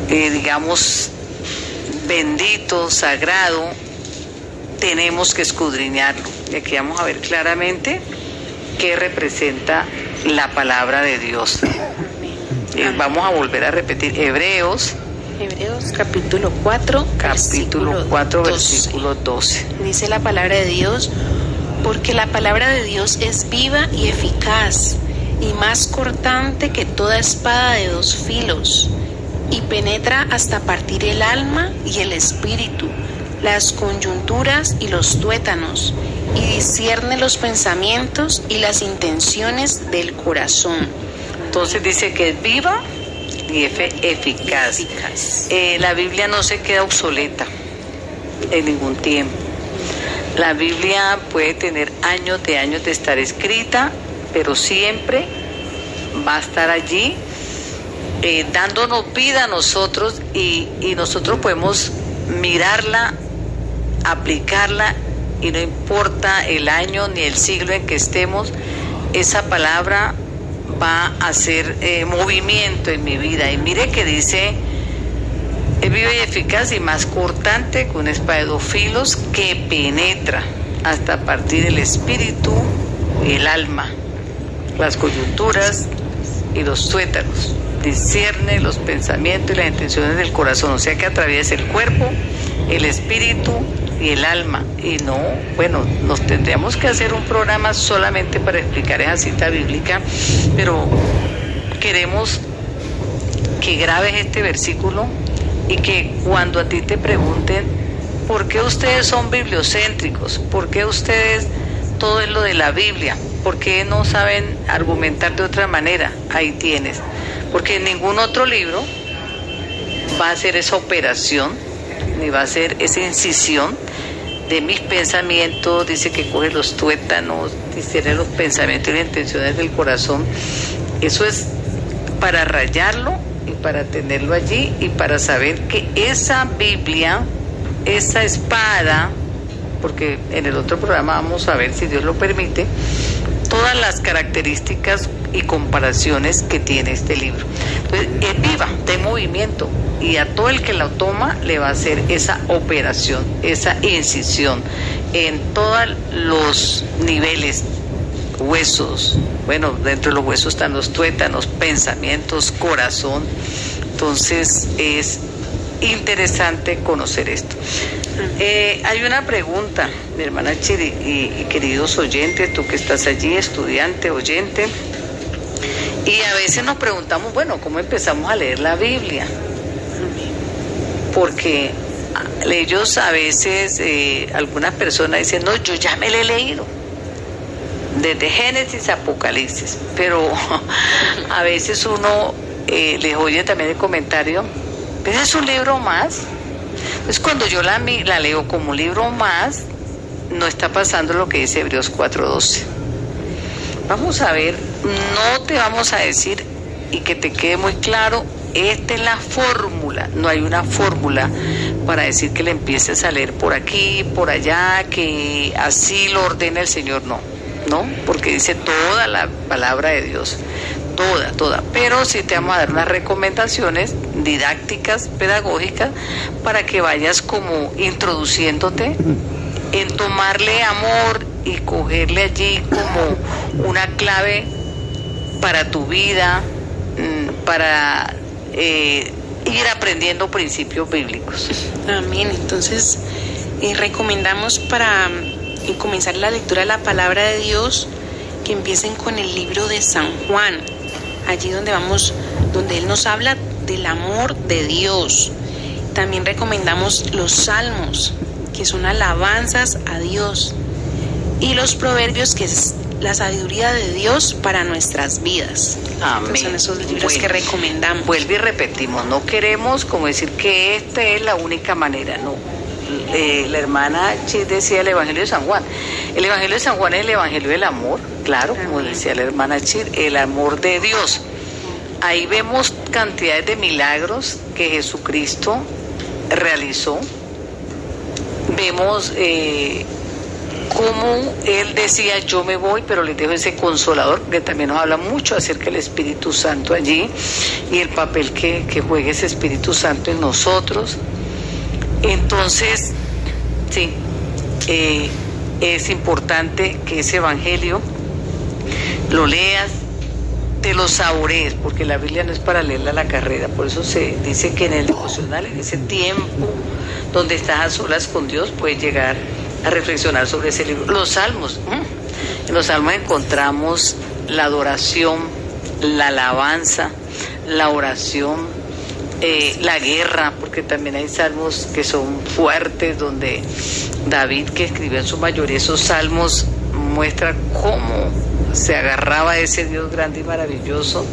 Speaker 6: eh, digamos, bendito, sagrado, tenemos que escudriñarlo. Y aquí vamos a ver claramente qué representa la palabra de Dios. Eh, vamos a volver a repetir Hebreos.
Speaker 4: Hebreos capítulo 4,
Speaker 6: capítulo 4, versículo 12.
Speaker 4: Dice la palabra de Dios, porque la palabra de Dios es viva y eficaz y más cortante que toda espada de dos filos y penetra hasta partir el alma y el espíritu, las coyunturas y los tuétanos, y discierne los pensamientos y las intenciones del corazón.
Speaker 6: Entonces dice que es viva y eficaz. Eh, la Biblia no se queda obsoleta en ningún tiempo. La Biblia puede tener años de años de estar escrita, pero siempre va a estar allí eh, dándonos vida a nosotros y, y nosotros podemos mirarla, aplicarla y no importa el año ni el siglo en que estemos, esa palabra va a hacer eh, movimiento en mi vida. Y mire que dice, es viva y eficaz y más cortante que un espada filos que penetra hasta partir el espíritu y el alma, las coyunturas y los tuétanos. Discierne los pensamientos y las intenciones del corazón, o sea que atraviesa el cuerpo, el espíritu y el alma. Y no, bueno, nos tendríamos que hacer un programa solamente para explicar esa cita bíblica, pero queremos que grabes este versículo y que cuando a ti te pregunten, ¿por qué ustedes son bibliocéntricos? ¿Por qué ustedes todo es lo de la Biblia? ¿Por qué no saben argumentar de otra manera? Ahí tienes. Porque ningún otro libro va a ser esa operación, ni va a ser esa incisión de mis pensamientos, dice que coge los tuétanos, dice los pensamientos y las intenciones del corazón. Eso es para rayarlo y para tenerlo allí y para saber que esa Biblia, esa espada, porque en el otro programa vamos a ver si Dios lo permite, todas las características y comparaciones que tiene este libro. Entonces, es viva, de movimiento, y a todo el que lo toma le va a hacer esa operación, esa incisión en todos los niveles, huesos, bueno, dentro de los huesos están los tuétanos, pensamientos, corazón. Entonces es interesante conocer esto. Eh, hay una pregunta, mi hermana Chiri y, queridos oyentes, tú que estás allí, estudiante, oyente, y a veces nos preguntamos, bueno, ¿cómo empezamos a leer la Biblia? Porque ellos a veces, eh, algunas personas dicen, no, yo ya me la he leído, desde Génesis a Apocalipsis, pero (laughs) a veces uno eh, les oye también el comentario, ¿ves es un libro más? Entonces cuando yo la, la leo como un libro más, no está pasando lo que dice Hebreos 4.12. Vamos a ver, no te vamos a decir y que te quede muy claro, esta es la fórmula, no hay una fórmula para decir que le empieces a leer por aquí, por allá, que así lo ordena el Señor, no, no, porque dice toda la palabra de Dios, toda, toda, pero sí te vamos a dar unas recomendaciones didácticas, pedagógicas, para que vayas como introduciéndote en tomarle amor y cogerle allí como una clave para tu vida, mm, para eh, ir aprendiendo principios bíblicos.
Speaker 4: Amén. Entonces, eh, recomendamos para mm, comenzar la lectura de la palabra de Dios que empiecen con el libro de San Juan, allí donde vamos, donde Él nos habla del amor de Dios. También recomendamos los salmos, que son alabanzas a Dios, y los proverbios, que es la sabiduría de Dios para nuestras vidas. Amén. son esos libros que recomendamos.
Speaker 6: Vuelve y repetimos, no queremos como decir que esta es la única manera, no. Eh, la hermana Chis decía el Evangelio de San Juan. El Evangelio de San Juan es el Evangelio del amor, claro, como decía la hermana Chis, el amor de Dios. Ahí vemos cantidades de milagros que Jesucristo realizó. Vemos eh, cómo él decía yo me voy, pero les dejo ese consolador, que también nos habla mucho acerca del Espíritu Santo allí y el papel que, que juega ese Espíritu Santo en nosotros. Entonces, sí, eh, es importante que ese Evangelio lo leas, te lo saborees, porque la Biblia no es para leerla a la carrera, por eso se dice que en el devocional, en ese tiempo donde estás a solas con Dios, puedes llegar a reflexionar sobre ese libro. Los salmos, en los salmos encontramos la adoración, la alabanza, la oración, eh, la guerra, porque también hay salmos que son fuertes, donde David, que escribió en su mayoría esos salmos, muestra cómo se agarraba ese Dios grande y maravilloso.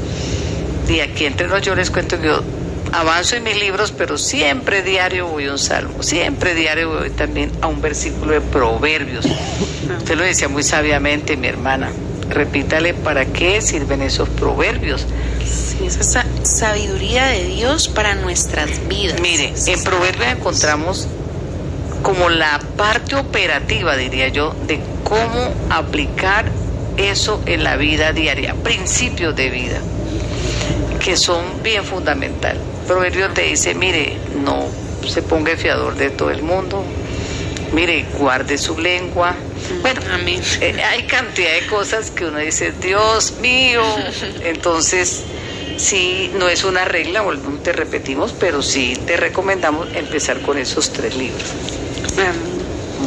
Speaker 6: Y aquí entre los yo les cuento que yo avanzo en mis libros, pero siempre diario voy a un salmo, siempre diario voy también a un versículo de Proverbios. Usted lo decía muy sabiamente, mi hermana. Repítale para qué sirven esos proverbios.
Speaker 4: Sí, esa sabiduría de Dios para nuestras vidas.
Speaker 6: Mire, en Proverbios encontramos como la parte operativa, diría yo, de cómo aplicar eso en la vida diaria, principios de vida, que son bien fundamental. Proverbio te dice, mire, no se ponga fiador de todo el mundo, mire, guarde su lengua. Bueno, a mí eh, hay cantidad de cosas que uno dice, Dios mío, (laughs) entonces sí, no es una regla, te repetimos, pero sí te recomendamos empezar con esos tres libros.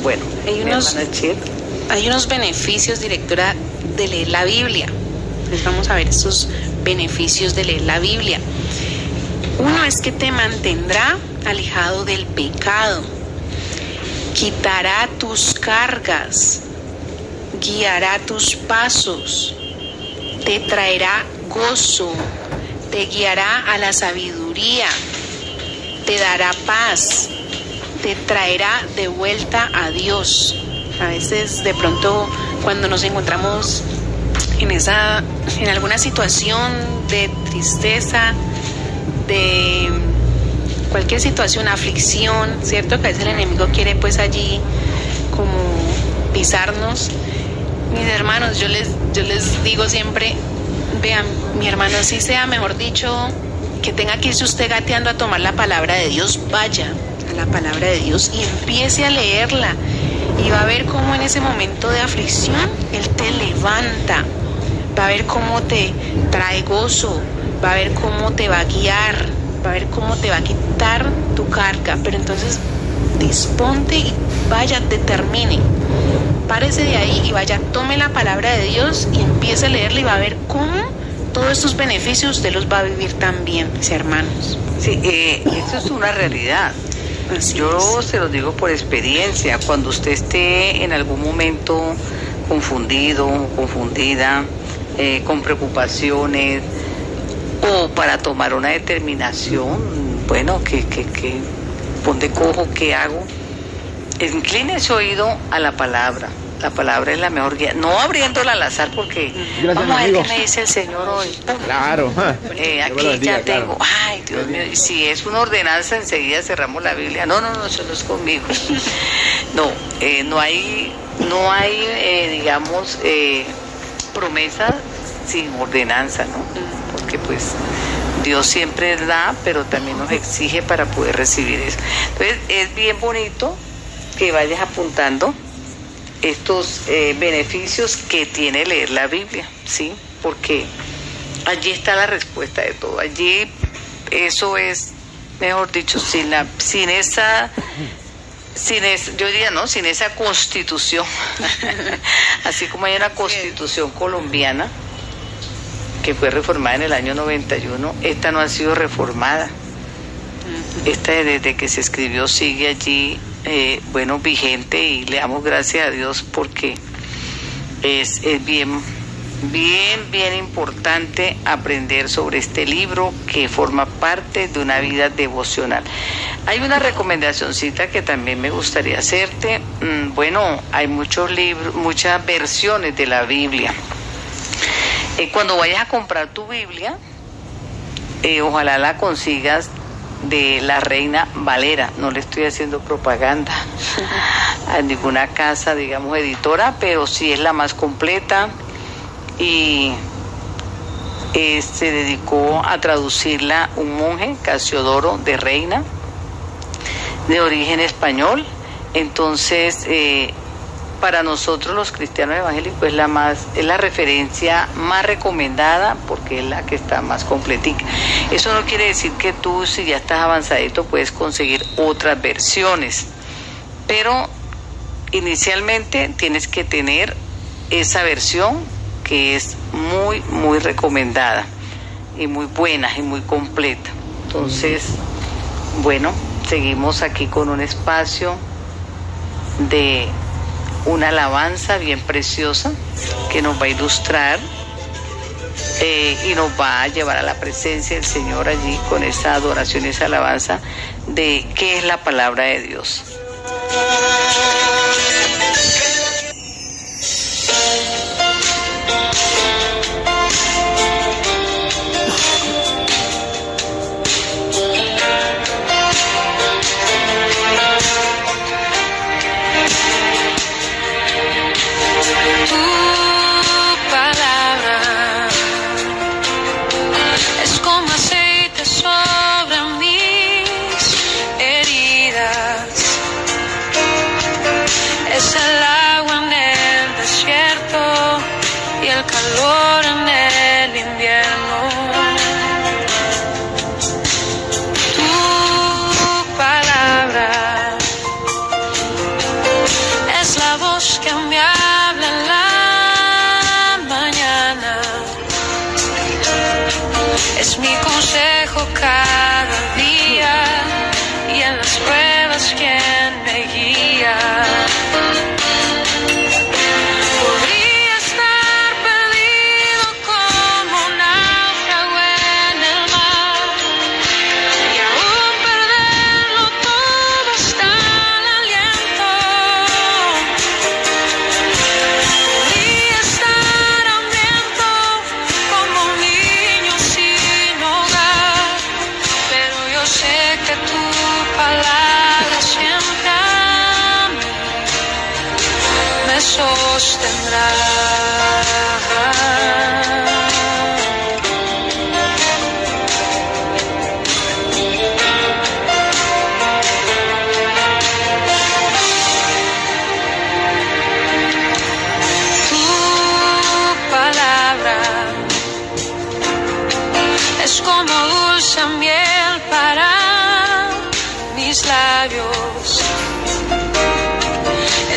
Speaker 6: Bueno,
Speaker 4: hay unos, hay unos beneficios, directora, de leer la Biblia. Les vamos a ver esos beneficios de leer la Biblia. Uno es que te mantendrá alejado del pecado, quitará tus cargas, guiará tus pasos, te traerá gozo, te guiará a la sabiduría, te dará paz, te traerá de vuelta a Dios. A veces de pronto cuando nos encontramos en esa en alguna situación de tristeza, de cualquier situación, aflicción, ¿cierto? Que a veces el enemigo quiere pues allí como pisarnos. Mis hermanos, yo les, yo les digo siempre, vean, mi hermano, si sea, mejor dicho, que tenga que irse usted gateando a tomar la palabra de Dios, vaya a la palabra de Dios y empiece a leerla. Y va a ver cómo en ese momento de aflicción Él te levanta, va a ver cómo te trae gozo, va a ver cómo te va a guiar, va a ver cómo te va a quitar tu carga, pero entonces disponte y vaya, determine, párese de ahí y vaya, tome la palabra de Dios y empiece a leerla y va a ver cómo todos estos beneficios usted los va a vivir también, mis hermanos.
Speaker 6: Sí, eh, eso es una realidad. Yo se lo digo por experiencia, cuando usted esté en algún momento confundido, confundida, eh, con preocupaciones, o para tomar una determinación, bueno, que, que, que, ¿dónde cojo? ¿Qué hago? Incline su oído a la palabra la palabra es la mejor guía. No abriéndola al azar porque vamos a ver qué me dice el Señor hoy.
Speaker 5: Claro.
Speaker 6: Eh, aquí ya tengo. Ay, Dios mío. Si es una ordenanza, enseguida cerramos la Biblia. No, no, no, eso no es conmigo. (laughs) No, eh, no hay, no hay, eh, digamos, promesa sin ordenanza, ¿no? Porque pues Dios siempre da, pero también nos exige para poder recibir eso. Entonces es bien bonito que vayas apuntando estos eh, beneficios que tiene leer la Biblia, ¿sí? Porque allí está la respuesta de todo. Allí eso es, mejor dicho, sin, la, sin esa sin yo diría no, sin esa constitución, (laughs) así como hay una constitución colombiana que fue reformada en el año 91, esta no ha sido reformada. Esta desde que se escribió sigue allí eh, bueno, vigente y le damos gracias a Dios porque es, bien, bien, bien importante aprender sobre este libro que forma parte de una vida devocional. Hay una recomendacióncita que también me gustaría hacerte. Mm, bueno, hay muchos libros, muchas versiones de la Biblia. Eh, cuando vayas a comprar tu Biblia, eh, ojalá la consigas de la reina Valera. No le estoy haciendo propaganda a ninguna casa, digamos, editora, pero sí es la más completa y eh, se dedicó a traducirla un monje, Casiodoro de Reina, de origen español. Entonces, eh,
Speaker 7: para nosotros los cristianos evangélicos es la más es la referencia más recomendada porque es la que está más completica. Eso no quiere decir que tú si ya estás avanzadito puedes conseguir otras versiones, pero inicialmente tienes que tener esa versión que es muy muy recomendada y muy buena y muy completa. Entonces, bueno, seguimos aquí con un espacio de una alabanza bien preciosa que nos va a ilustrar eh, y nos va a llevar a la presencia del Señor allí con esa adoración y esa alabanza de qué es la palabra de Dios.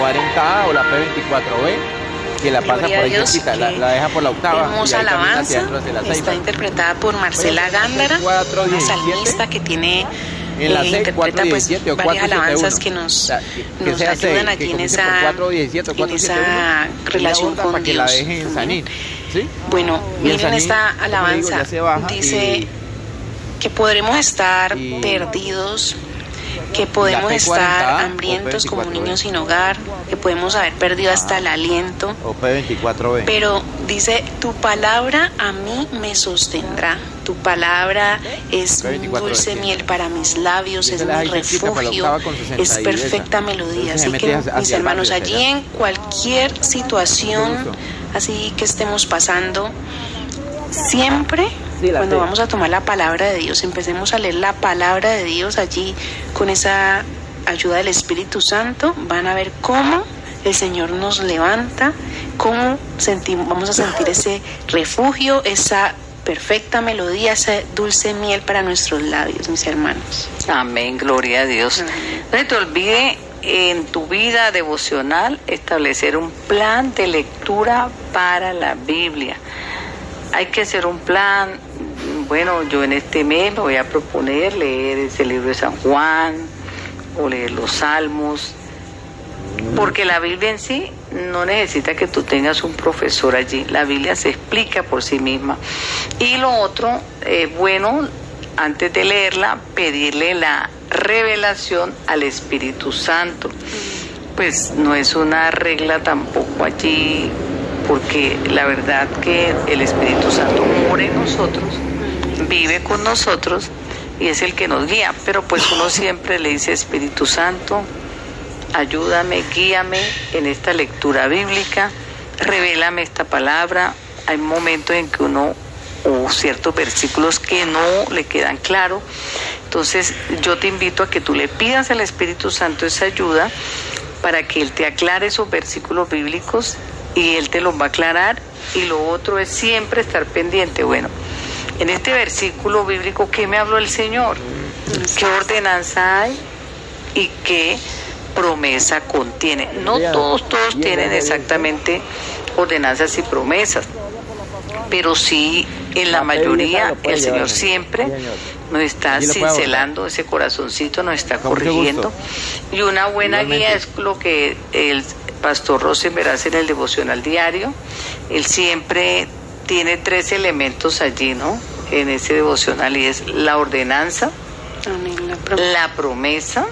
Speaker 5: P40A o la P24B, que la pasa
Speaker 4: Gloria
Speaker 5: por ahí
Speaker 4: Dios,
Speaker 5: cerquita, la, deja por la octava.
Speaker 4: Hermosa alabanza.
Speaker 5: la
Speaker 4: Está interpretada por Marcela
Speaker 5: Puede ser
Speaker 4: Gándara, una salmista que tiene
Speaker 5: En la
Speaker 4: eh,
Speaker 5: C,
Speaker 4: interpreta pues
Speaker 5: 417 o
Speaker 4: varias
Speaker 5: 471.
Speaker 4: alabanzas que nos,
Speaker 5: O sea, que- que
Speaker 4: nos ayudan allí en esa,
Speaker 5: 417 o
Speaker 4: en
Speaker 5: 471,
Speaker 4: esa relación
Speaker 5: la
Speaker 4: con
Speaker 5: para que
Speaker 4: Dios.
Speaker 5: la en Sanín. ¿Sí?
Speaker 4: Bueno,
Speaker 5: Y
Speaker 4: miren
Speaker 5: Sanín,
Speaker 4: esta
Speaker 5: digo,
Speaker 4: alabanza. Dice
Speaker 5: y-
Speaker 4: que podremos estar
Speaker 5: y-
Speaker 4: perdidos, que podemos
Speaker 5: P40
Speaker 4: estar
Speaker 5: o
Speaker 4: hambrientos como
Speaker 5: P24,
Speaker 4: niños sin hogar, que podemos haber perdido hasta el aliento.
Speaker 5: O P24B.
Speaker 4: Pero dice, tu palabra a mí me sostendrá. Tu palabra es
Speaker 5: P24
Speaker 4: dulce miel para mis labios, es mi
Speaker 5: la
Speaker 4: refugio,
Speaker 5: octava con 60
Speaker 4: es perfecta
Speaker 5: esa.
Speaker 4: melodía. Así que, mis hermanos, allí en cualquier situación, así que estemos pasando, siempre
Speaker 5: Sí,
Speaker 4: cuando
Speaker 5: fe.
Speaker 4: vamos a tomar la palabra de Dios, empecemos a leer la palabra de Dios allí con esa ayuda del Espíritu Santo, van a ver cómo el Señor nos levanta, cómo sentimos, vamos a sentir (laughs) ese refugio, esa perfecta melodía, esa dulce miel para nuestros labios, mis hermanos.
Speaker 6: Amén, gloria a Dios.
Speaker 4: Amén.
Speaker 6: No te olvide en tu vida devocional establecer un plan de lectura para la Biblia. Hay que hacer un plan. Bueno, yo en este mes me voy a proponer leer ese libro de San Juan o leer los Salmos, porque la Biblia en sí no necesita que tú tengas un profesor allí. La Biblia se explica por sí misma. Y lo otro, eh, bueno, antes de leerla, pedirle la revelación al Espíritu Santo. Pues no es una regla tampoco allí, porque la verdad que el Espíritu Santo mora en nosotros, vive con nosotros y es el que nos guía. Pero pues uno siempre le dice, Espíritu Santo, ayúdame, guíame en esta lectura bíblica, revélame esta palabra. Hay momentos en que uno, o ciertos versículos que no le quedan claros. Entonces yo te invito a que tú le pidas al Espíritu Santo esa ayuda para que Él te aclare esos versículos bíblicos y Él te los va a aclarar. Y lo otro es siempre estar pendiente. Bueno, en este versículo bíblico, ¿qué me habló el Señor? ¿Qué ordenanza hay? y qué promesa contiene. No todos, todos tienen exactamente ordenanzas y promesas, pero sí en la mayoría el Señor siempre nos está cincelando ese corazoncito, nos está corrigiendo. Y una buena guía es lo que el pastor Rosen hace en el devocional diario. Él siempre tiene tres elementos allí, ¿no? En ese devocional y es la ordenanza.
Speaker 4: La pro-
Speaker 6: la promesa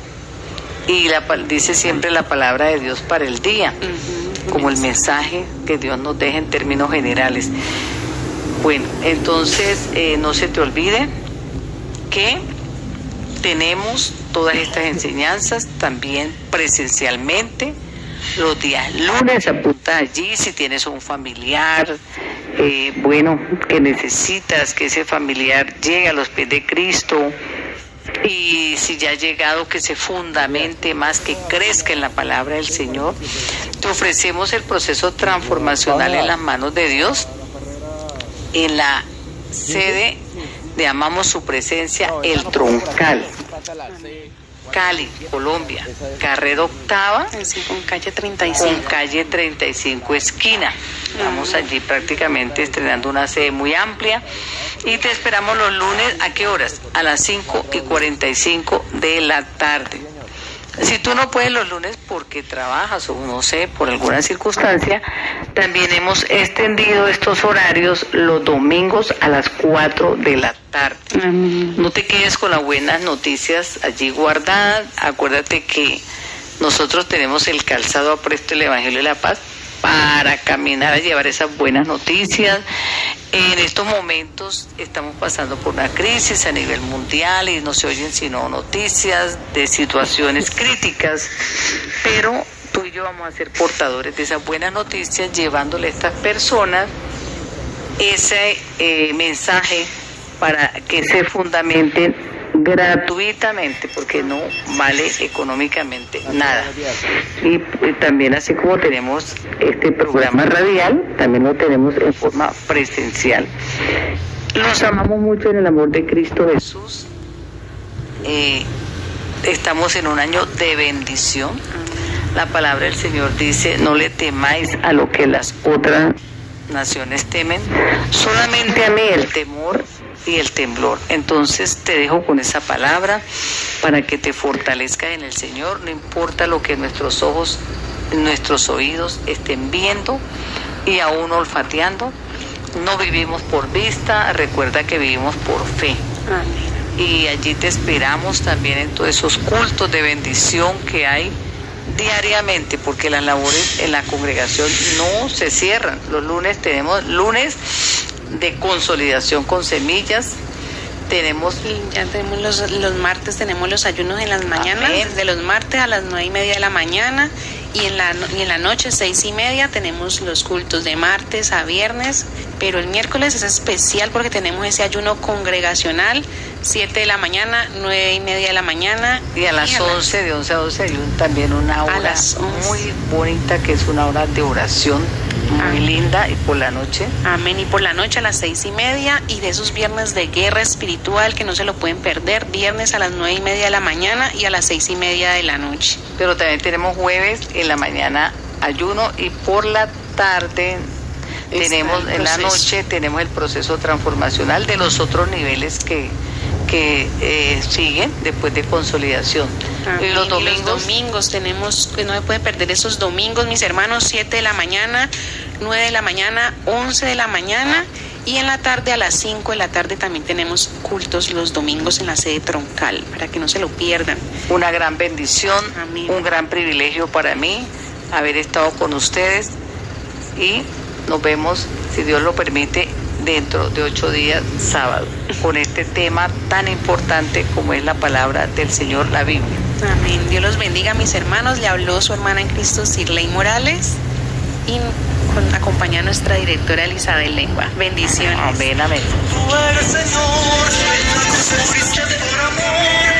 Speaker 6: y la, dice siempre la palabra de Dios para el día, como el mensaje que Dios nos deja en términos generales. Bueno, entonces eh, no se te olvide que tenemos todas estas enseñanzas también presencialmente los días lunes apunta allí si tienes un familiar eh, bueno que necesitas que ese familiar llegue a los pies de Cristo y si ya ha llegado que se fundamente más que crezca en la palabra del Señor. Te ofrecemos el proceso transformacional en las manos de Dios en la sede de Amamos Su Presencia, El Troncal, Cali, Colombia, carrera octava,
Speaker 4: con calle
Speaker 6: con
Speaker 4: 35.
Speaker 6: calle 35 esquina. Estamos allí prácticamente estrenando una sede muy amplia y te esperamos los lunes, ¿a qué horas? A las 5 y 45 de la tarde. Si tú no puedes los lunes porque trabajas o no sé, por alguna circunstancia, también hemos extendido estos horarios los domingos a las 4 de la tarde. No te quedes con las buenas noticias allí guardadas. Acuérdate que nosotros tenemos el calzado apresto el Evangelio de la Paz para caminar a llevar esas buenas noticias. En estos momentos estamos pasando por una crisis a nivel mundial y no se oyen sino noticias de situaciones (laughs) críticas, pero tú y yo vamos a ser portadores de esas buenas noticias llevándole a estas personas ese eh, mensaje para que se fundamenten gratuitamente porque no vale económicamente nada. Y también así como tenemos este programa radial también lo tenemos en forma presencial. Los amamos mucho en el amor de Cristo Jesús. Eh, estamos en un año de bendición. La palabra del Señor dice, no le temáis a lo que las otras naciones temen, solamente a mí el temor y el temblor. Entonces te dejo con esa palabra para que te fortalezcas en el Señor, no importa lo que nuestros ojos, nuestros oídos estén viendo y aún olfateando. No vivimos por vista, recuerda que vivimos por fe. Y allí te esperamos también en todos esos cultos de bendición que hay diariamente, porque las labores en la congregación no se cierran. Los lunes tenemos lunes de consolidación con semillas. Tenemos
Speaker 4: ya tenemos los, los martes tenemos los ayunos en las mañanas,
Speaker 6: Amén.
Speaker 4: desde los martes a las nueve y media de la mañana y en la, y en la noche seis y media tenemos los cultos de martes a viernes, pero el miércoles es especial porque tenemos ese ayuno congregacional, siete de la mañana, nueve y media de la mañana
Speaker 6: y a las 11, de 11 a 12 hay un- también una hora
Speaker 4: las 11.
Speaker 6: muy bonita que es una hora de oración muy
Speaker 4: Amén.
Speaker 6: linda y por la noche
Speaker 4: Amén. Y por la noche a las seis y media y de esos viernes de guerra espiritual que no se lo pueden perder, viernes a las nueve y media de la mañana y a las seis y media de la noche.
Speaker 6: pero también tenemos jueves en la mañana ayuno y por la tarde tenemos en la noche tenemos el proceso transformacional de los otros niveles que que eh, siguen después de consolidación
Speaker 4: Amén.
Speaker 6: y los domingos
Speaker 4: domingos tenemos, que no se puede perder esos domingos, mis hermanos, 7 de la mañana, 9 de la mañana, 11 de la mañana y en la tarde a las 5 de la tarde también tenemos cultos los domingos en la sede troncal, para que no se lo pierdan.
Speaker 6: una gran bendición,
Speaker 4: Amén.
Speaker 6: un gran privilegio para mí haber estado con ustedes y nos vemos, si Dios lo permite, dentro de ocho días, sábado, con este tema tan importante como es la palabra del Señor, la Biblia.
Speaker 4: Amén. Dios los bendiga, mis hermanos. Le habló su hermana en Cristo, Sirley Morales, y con, acompaña a nuestra directora Elizabeth Lengua. Bendiciones.
Speaker 6: Amén, amén.
Speaker 5: Tú eres Señor, por amor.